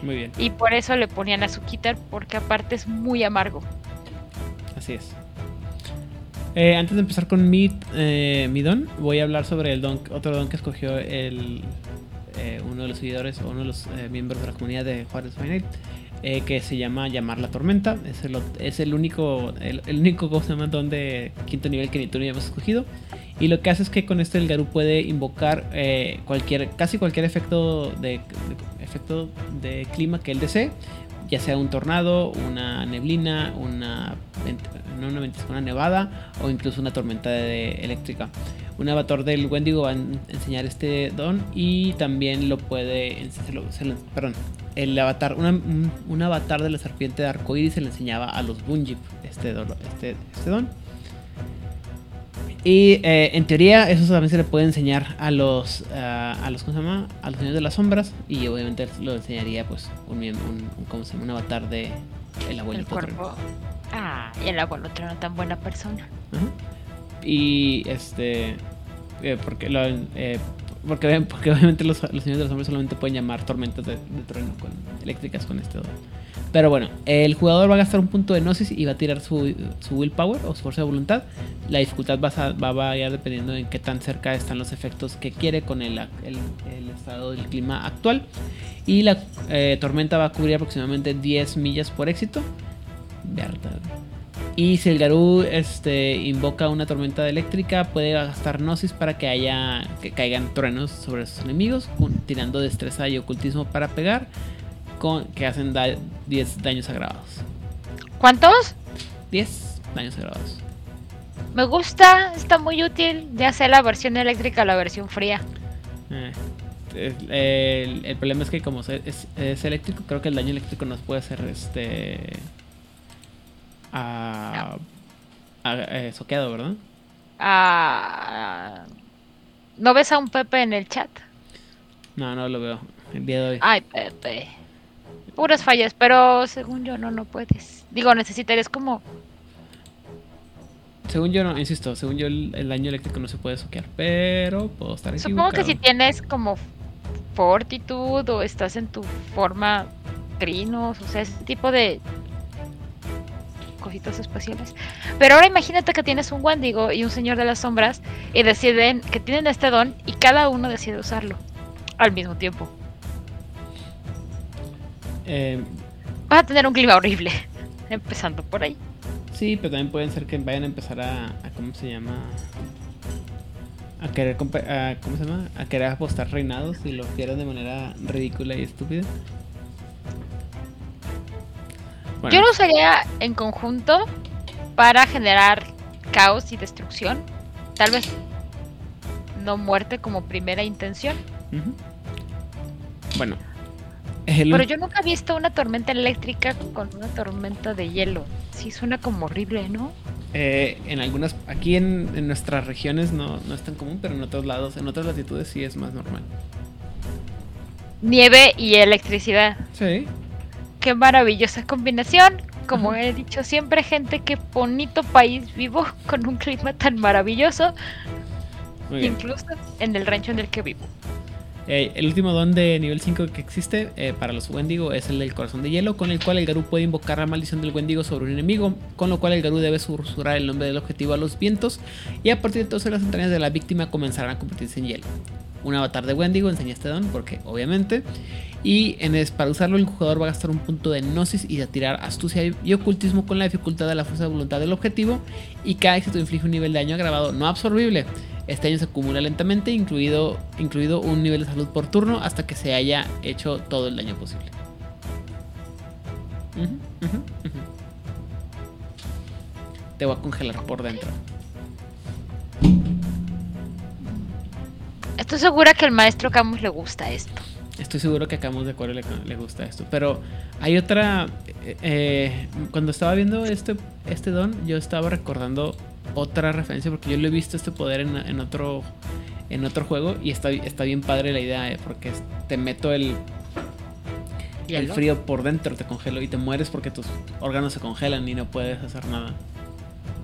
[SPEAKER 2] Muy bien.
[SPEAKER 1] Y por eso le ponían a su quitar porque aparte es muy amargo.
[SPEAKER 2] Así es. Eh, antes de empezar con mi, eh, mi don, voy a hablar sobre el don, otro don que escogió el, eh, uno de los seguidores o uno de los miembros de la comunidad de Juárez Finite, que se llama Llamar la Tormenta. Es el, es el único, el, único don de quinto nivel que ni tú ni hemos escogido. Y lo que hace es que con esto el Garú puede invocar cualquier, casi cualquier efecto de efecto de clima que él desee, ya sea un tornado, una neblina, una, no una, una nevada o incluso una tormenta eléctrica. Un avatar del Wendigo va a enseñar este don y también lo puede. perdón, el avatar, un, avatar de la serpiente de arcoíris se le enseñaba a los Bunjip este, este, este don. Y eh, en teoría eso también se le puede enseñar a los, ah, a los, ¿cómo se llama? A los señores de las sombras y obviamente lo enseñaría pues un, un, un ¿cómo se llama? Un avatar de el abuelo.
[SPEAKER 1] El cuerpo. Ah, y el abuelo no tan buena persona.
[SPEAKER 2] Y este, eh, porque lo, eh, porque, porque obviamente los, los, señores de los sombras solamente pueden llamar tormentas de, de trueno con, eléctricas con este pero bueno, el jugador va a gastar un punto de gnosis y va a tirar su, su willpower o su fuerza de voluntad. La dificultad va a, va a variar dependiendo de qué tan cerca están los efectos que quiere con el, el, estado del clima actual. Y la eh, tormenta va a cubrir aproximadamente 10 millas por éxito. Y si el Garú este, invoca una tormenta eléctrica, puede gastar Gnosis para que haya que caigan truenos sobre sus enemigos, tirando destreza y ocultismo para pegar con, que hacen 10 daños agravados.
[SPEAKER 1] ¿Cuántos?
[SPEAKER 2] 10 daños agravados.
[SPEAKER 1] Me gusta, está muy útil, ya sea la versión eléctrica o la versión fría.
[SPEAKER 2] Eh, el, problema es que como es, es, eléctrico, creo que el daño eléctrico nos puede hacer este... A, eh, soqueado, ¿verdad?
[SPEAKER 1] ¿No ves a un Pepe en el chat?
[SPEAKER 2] No, no lo veo. El día de hoy.
[SPEAKER 1] Ay, Pepe puras fallas, pero según yo no, no puedes. Digo, necesitarías como...
[SPEAKER 2] Según yo no, insisto, según yo el, daño eléctrico no se puede soquear, pero puedo estar
[SPEAKER 1] Supongo que si tienes como fortitud o estás en tu forma trinos, o sea, ese tipo de cositas espaciales. Pero ahora imagínate que tienes un Wendigo y un Señor de las Sombras y deciden que tienen este don y cada uno decide usarlo al mismo tiempo.
[SPEAKER 2] Eh,
[SPEAKER 1] Vas a tener un clima horrible, empezando por ahí.
[SPEAKER 2] Sí, pero también pueden ser que vayan a empezar a, ¿cómo se llama? A querer, a, ¿cómo se llama? A querer apostar reinados y lo quieran de manera ridícula y estúpida.
[SPEAKER 1] Yo lo usaría en conjunto para generar caos y destrucción. Tal vez no muerte como primera intención.
[SPEAKER 2] Bueno,
[SPEAKER 1] pero yo nunca he visto una tormenta eléctrica con una tormenta de hielo. Sí, suena como horrible, ¿no?
[SPEAKER 2] Eh, en algunas, aquí en, nuestras regiones no, no, es tan común, pero en otros lados, en otras latitudes sí es más normal.
[SPEAKER 1] Nieve y electricidad.
[SPEAKER 2] Sí.
[SPEAKER 1] Qué maravillosa combinación. Como he dicho siempre, gente, qué bonito país vivo con un clima tan maravilloso. Incluso en el rancho en el que vivo.
[SPEAKER 2] Eh, el último don de nivel 5 que existe eh, para los Wendigo es el del corazón de hielo, con el cual el Garú puede invocar la maldición del Wendigo sobre un enemigo, con lo cual el Garú debe susurrar el nombre del objetivo a los vientos, y a partir de entonces las entrañas de la víctima comenzarán a convertirse en hielo. Un avatar de Wendigo enseña este don, porque obviamente, y es, para usarlo el jugador va a gastar un punto de gnosis y de tirar astucia y ocultismo con la dificultad de la fuerza de voluntad del objetivo, y cada éxito inflige un nivel de daño agravado no absorbible este año se acumula lentamente, incluido, incluido un nivel de salud por turno, hasta que se haya hecho todo el daño posible. Te voy a congelar por dentro.
[SPEAKER 1] Estoy segura que al maestro Camus le gusta esto.
[SPEAKER 2] Estoy seguro que a Camus de acuerdo le, gusta esto. Pero hay otra. Eh, eh, cuando estaba viendo este, este don, yo estaba recordando otra referencia porque yo lo he visto este poder en, otro en otro juego y está, está bien padre la idea eh, porque te meto el el frío por dentro te congelo y te mueres porque tus órganos se congelan y no puedes hacer nada.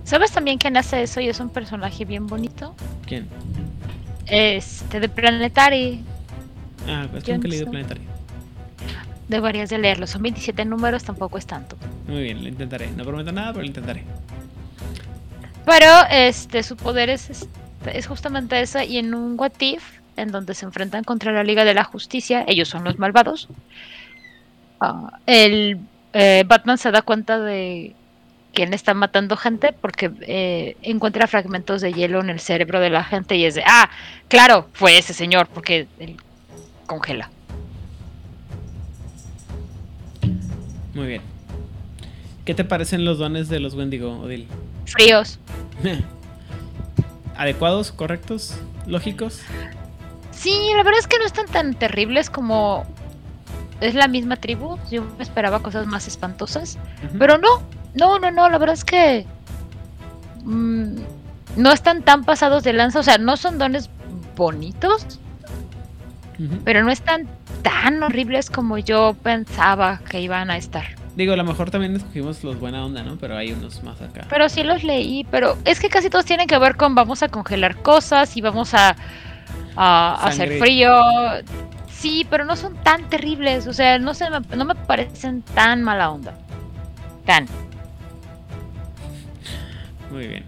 [SPEAKER 1] ¿Sabes también quién hace eso y es un personaje bien bonito?
[SPEAKER 2] ¿Quién?
[SPEAKER 1] Este, de Planetary.
[SPEAKER 2] Ah, pues que he leído Planetary.
[SPEAKER 1] Deberías de leerlo, son 27 números, tampoco es tanto.
[SPEAKER 2] Muy bien, lo intentaré. No prometo nada, pero lo intentaré.
[SPEAKER 1] Pero este su poder es, es justamente esa y en un What If, en donde se enfrentan contra la Liga de la Justicia, ellos son los malvados. Ah, el eh, Batman se da cuenta de quién está matando gente porque eh, encuentra fragmentos de hielo en el cerebro de la gente y es de, ah, claro, fue ese señor porque él congela.
[SPEAKER 2] Muy bien. ¿Qué te parecen los dones de los Wendigo, Odil?
[SPEAKER 1] Fríos.
[SPEAKER 2] ¿Adecuados, correctos, lógicos?
[SPEAKER 1] Sí, la verdad es que no están tan terribles como es la misma tribu. Yo esperaba cosas más espantosas. Pero no, no, no, no, la verdad es que... Mm, no están tan pasados de lanza, o sea, no son dones bonitos, pero no están tan horribles como yo pensaba que iban a estar.
[SPEAKER 2] Digo, a lo mejor también escogimos los buena onda, ¿no? Pero hay unos más acá.
[SPEAKER 1] Pero sí los leí, pero es que casi todos tienen que ver con vamos a congelar cosas y vamos a, a hacer frío. Sí, pero no son tan terribles, o sea, no, se me, no me parecen tan mala onda. Tan.
[SPEAKER 2] Muy bien.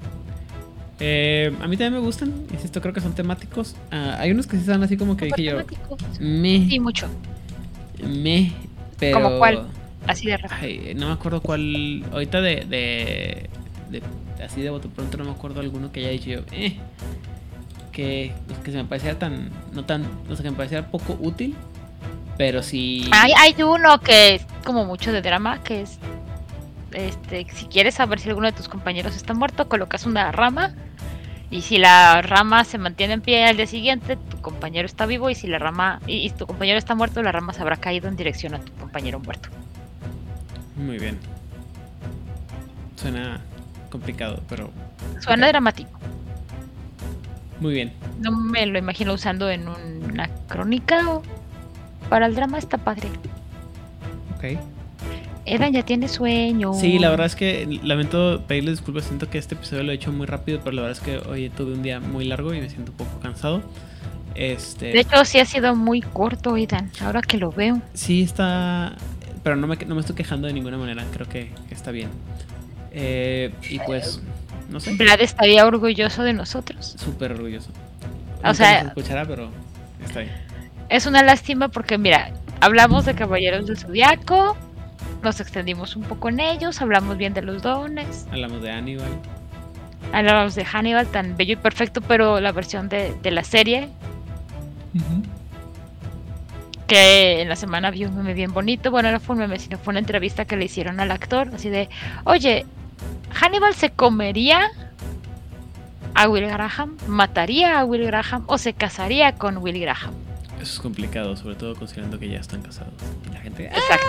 [SPEAKER 2] Eh, a mí también me gustan, insisto, creo que son temáticos. Ah, hay unos que sí son así como que dije yo,
[SPEAKER 1] Temáticos.
[SPEAKER 2] me,
[SPEAKER 1] Sí, mucho.
[SPEAKER 2] me, pero...
[SPEAKER 1] ¿Cómo cuál? Así de rápido.
[SPEAKER 2] Ay, no me acuerdo cuál. Ahorita de, de, de- Así de bote pronto no me acuerdo alguno que haya dicho yo. Eh, que, pues, que se me pareciera tan. No tan. No sé, que me pareciera poco útil. Pero sí.
[SPEAKER 1] Hay, hay uno que es como mucho de drama, que es, este, si quieres saber si alguno de tus compañeros está muerto, colocas una rama y si la rama se mantiene en pie al día siguiente, tu compañero está vivo y si la rama y, y tu compañero está muerto, la rama se habrá caído en dirección a tu compañero muerto.
[SPEAKER 2] Muy bien. Suena complicado, pero.
[SPEAKER 1] Suena dramático.
[SPEAKER 2] Muy bien.
[SPEAKER 1] No me lo imagino usando en una crónica o para el drama está padre.
[SPEAKER 2] Ok.
[SPEAKER 1] Edan ya tiene sueño.
[SPEAKER 2] Sí, la verdad es que lamento pedirle disculpas. Siento que este episodio lo he hecho muy rápido, pero la verdad es que hoy tuve un día muy largo y me siento un poco cansado. Este.
[SPEAKER 1] De hecho, sí ha sido muy corto, Edan, ahora que lo veo.
[SPEAKER 2] Sí está, pero no me, no me estoy quejando de ninguna manera, creo que está bien. Eh, y pues, no sé,
[SPEAKER 1] Vlad estaría orgulloso de nosotros.
[SPEAKER 2] súper orgulloso.
[SPEAKER 1] O
[SPEAKER 2] Nunca
[SPEAKER 1] sea-
[SPEAKER 2] escuchará, pero está bien.
[SPEAKER 1] Es una lástima porque, mira, hablamos de Caballeros del Zodiaco, nos extendimos un poco en ellos, hablamos bien de los dones,
[SPEAKER 2] Hablamos de Aníbal.
[SPEAKER 1] hablamos de Hannibal, tan bello y perfecto, pero la versión de, de la serie, que en la semana vi un meme bien bonito, bueno, no fue un meme, sino fue una entrevista que le hicieron al actor, así de, oye, Hannibal se comería a Will Graham, mataría a Will Graham o se casaría con Will Graham.
[SPEAKER 2] Eso es complicado, sobre todo considerando que ya están casados. La gente.
[SPEAKER 1] Exacto.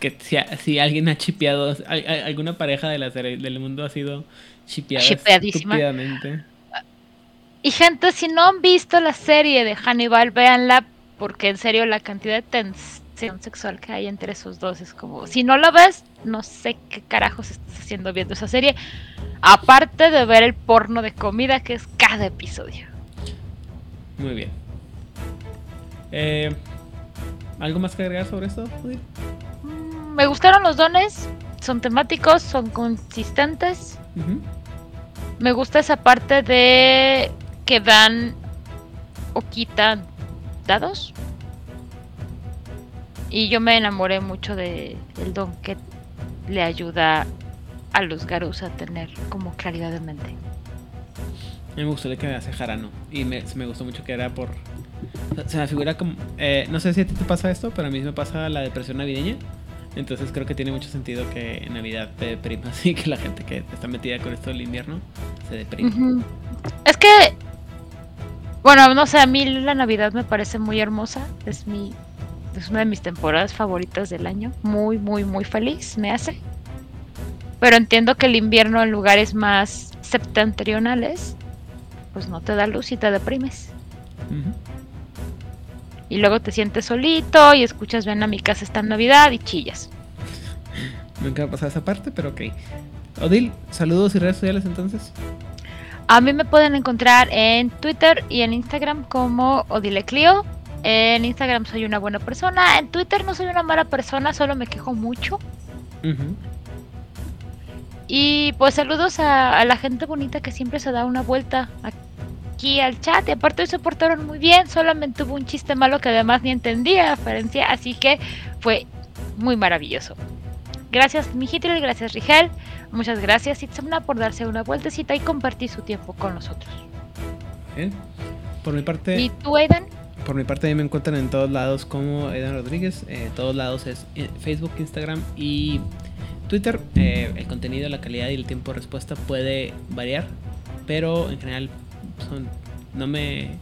[SPEAKER 2] Que si, si alguien ha chipeado, al- al- alguna pareja de la serie, del mundo ha sido chipeada estúpidamente.
[SPEAKER 1] Y gente, si no han visto la serie de Hannibal, véanla, porque en serio la cantidad de tensión sexual que hay entre esos dos es como, si no la ves, no sé qué carajos estás haciendo viendo esa serie, aparte de ver el porno de comida que es cada episodio.
[SPEAKER 2] Muy bien. Eh, ¿Algo más que agregar sobre esto?
[SPEAKER 1] Mm, Me gustaron los dones, son temáticos, son consistentes. Me gusta esa parte de que dan o quitan dados. Y yo me enamoré mucho de el don que le ayuda a los Garus a tener como claridad de mente.
[SPEAKER 2] A mí me gustó el que hace Jarano. Y me, me gustó mucho que era por. Se me figura como. eh, no sé si a ti te pasa esto, pero a mí me pasa la depresión navideña. Entonces creo que tiene mucho sentido que en Navidad te deprimas y que la gente que está metida con esto del invierno se deprime.
[SPEAKER 1] Es que, bueno, no sé, a mí la Navidad me parece muy hermosa. Es mi, es una de mis temporadas favoritas del año. Muy, muy, muy feliz me hace. Pero entiendo que el invierno en lugares más septentrionales, pues no te da luz y te deprimes. Y luego te sientes solito y escuchas ven a mi casa esta Navidad y chillas.
[SPEAKER 2] Nunca me ha pasado esa parte, pero ok. Odil, saludos y redes sociales entonces.
[SPEAKER 1] A mí me pueden encontrar en Twitter y en Instagram como Odileclio. En Instagram soy una buena persona. En Twitter no soy una mala persona, solo me quejo mucho. Y pues saludos a, a la gente bonita que siempre se da una vuelta aquí al chat. Y aparte hoy se portaron muy bien. Solamente hubo un chiste malo que además ni entendía referencia. Así que fue muy maravilloso. Gracias Mijitril, gracias Rigel. Muchas gracias Itzamna por darse una vueltecita y compartir su tiempo con nosotros.
[SPEAKER 2] Bien. Por mi parte.
[SPEAKER 1] ¿Y tú, Aidan?
[SPEAKER 2] Por mi parte, me encuentran en todos lados como Edan Rodríguez. Eh, todos lados es eh, Facebook, Instagram y Twitter. Eh, el contenido, la calidad y el tiempo de respuesta puede variar, pero en general son, no me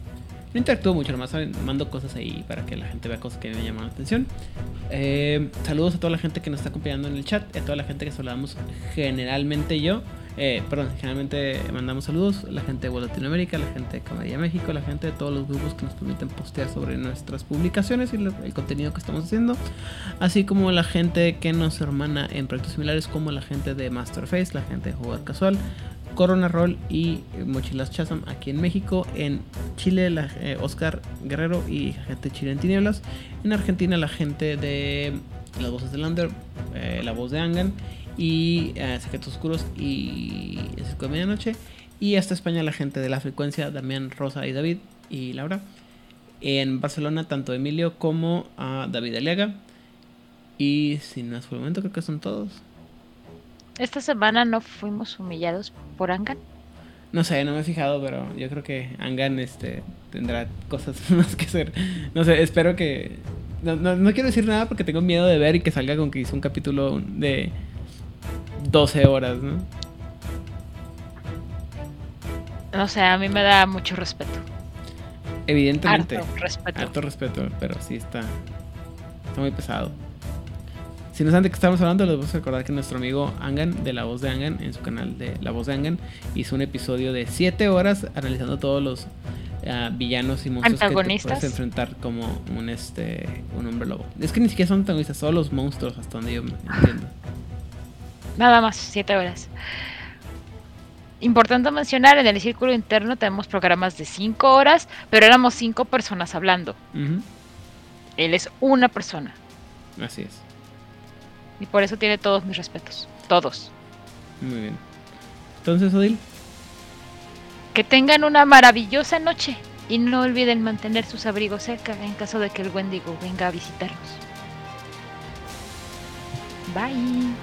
[SPEAKER 2] no interactúo mucho, nomás mando cosas ahí para que la gente vea cosas que me llaman la atención. Eh, saludos a toda la gente que nos está acompañando en el chat, a toda la gente que saludamos generalmente yo. eh, perdón, generalmente mandamos saludos la gente de Latinoamérica, la gente de Comedia México, la gente de todos los grupos que nos permiten postear sobre nuestras publicaciones y el contenido que estamos haciendo, así como la gente que nos hermana en proyectos similares como la gente de Masterface, la gente de Jugar Casual, Corona Roll y Mochilas Chasam aquí en México. En Chile, la, eh, Oscar Guerrero y gente Chile en Tinieblas. En Argentina, la gente de Las Voces de Lander, eh, La Voz de Angan y eh, Secretos Oscuros y El de Medianoche. Y hasta España, la gente de La Frecuencia, Damián, Rosa y David y Laura. En Barcelona, tanto Emilio como a David Aliaga. Y sin más por el momento, creo que son todos.
[SPEAKER 1] Esta semana no fuimos humillados por Angan.
[SPEAKER 2] No sé, no me he fijado, pero yo creo que Angan este, tendrá cosas más que hacer. No sé, espero que. No, no, quiero decir nada porque tengo miedo de ver y que salga con que hizo un capítulo de 12 horas, ¿no?
[SPEAKER 1] No sé, a mí me da mucho respeto.
[SPEAKER 2] Evidentemente.
[SPEAKER 1] Harto respeto.
[SPEAKER 2] Harto respeto, pero sí está. Está muy pesado. Si no saben de qué estamos hablando, les voy a recordar que nuestro amigo Angan, de La Voz de Angan, en su canal de La Voz de Angan, hizo un episodio de 7 horas analizando todos los uh, villanos y monstruos que puedes enfrentar como un, este, un hombre lobo. Es que ni siquiera son antagonistas, solo los monstruos, hasta donde yo entiendo.
[SPEAKER 1] Nada más, 7 horas. Importante mencionar, en el círculo interno tenemos programas de 5 horas, pero éramos 5 personas hablando. Él es una persona.
[SPEAKER 2] Así es.
[SPEAKER 1] Y por eso tiene todos mis respetos. Todos.
[SPEAKER 2] Muy bien. Entonces, Odil.
[SPEAKER 1] Que tengan una maravillosa noche. Y no olviden mantener sus abrigos cerca en caso de que el Wendigo venga a visitarnos. Bye.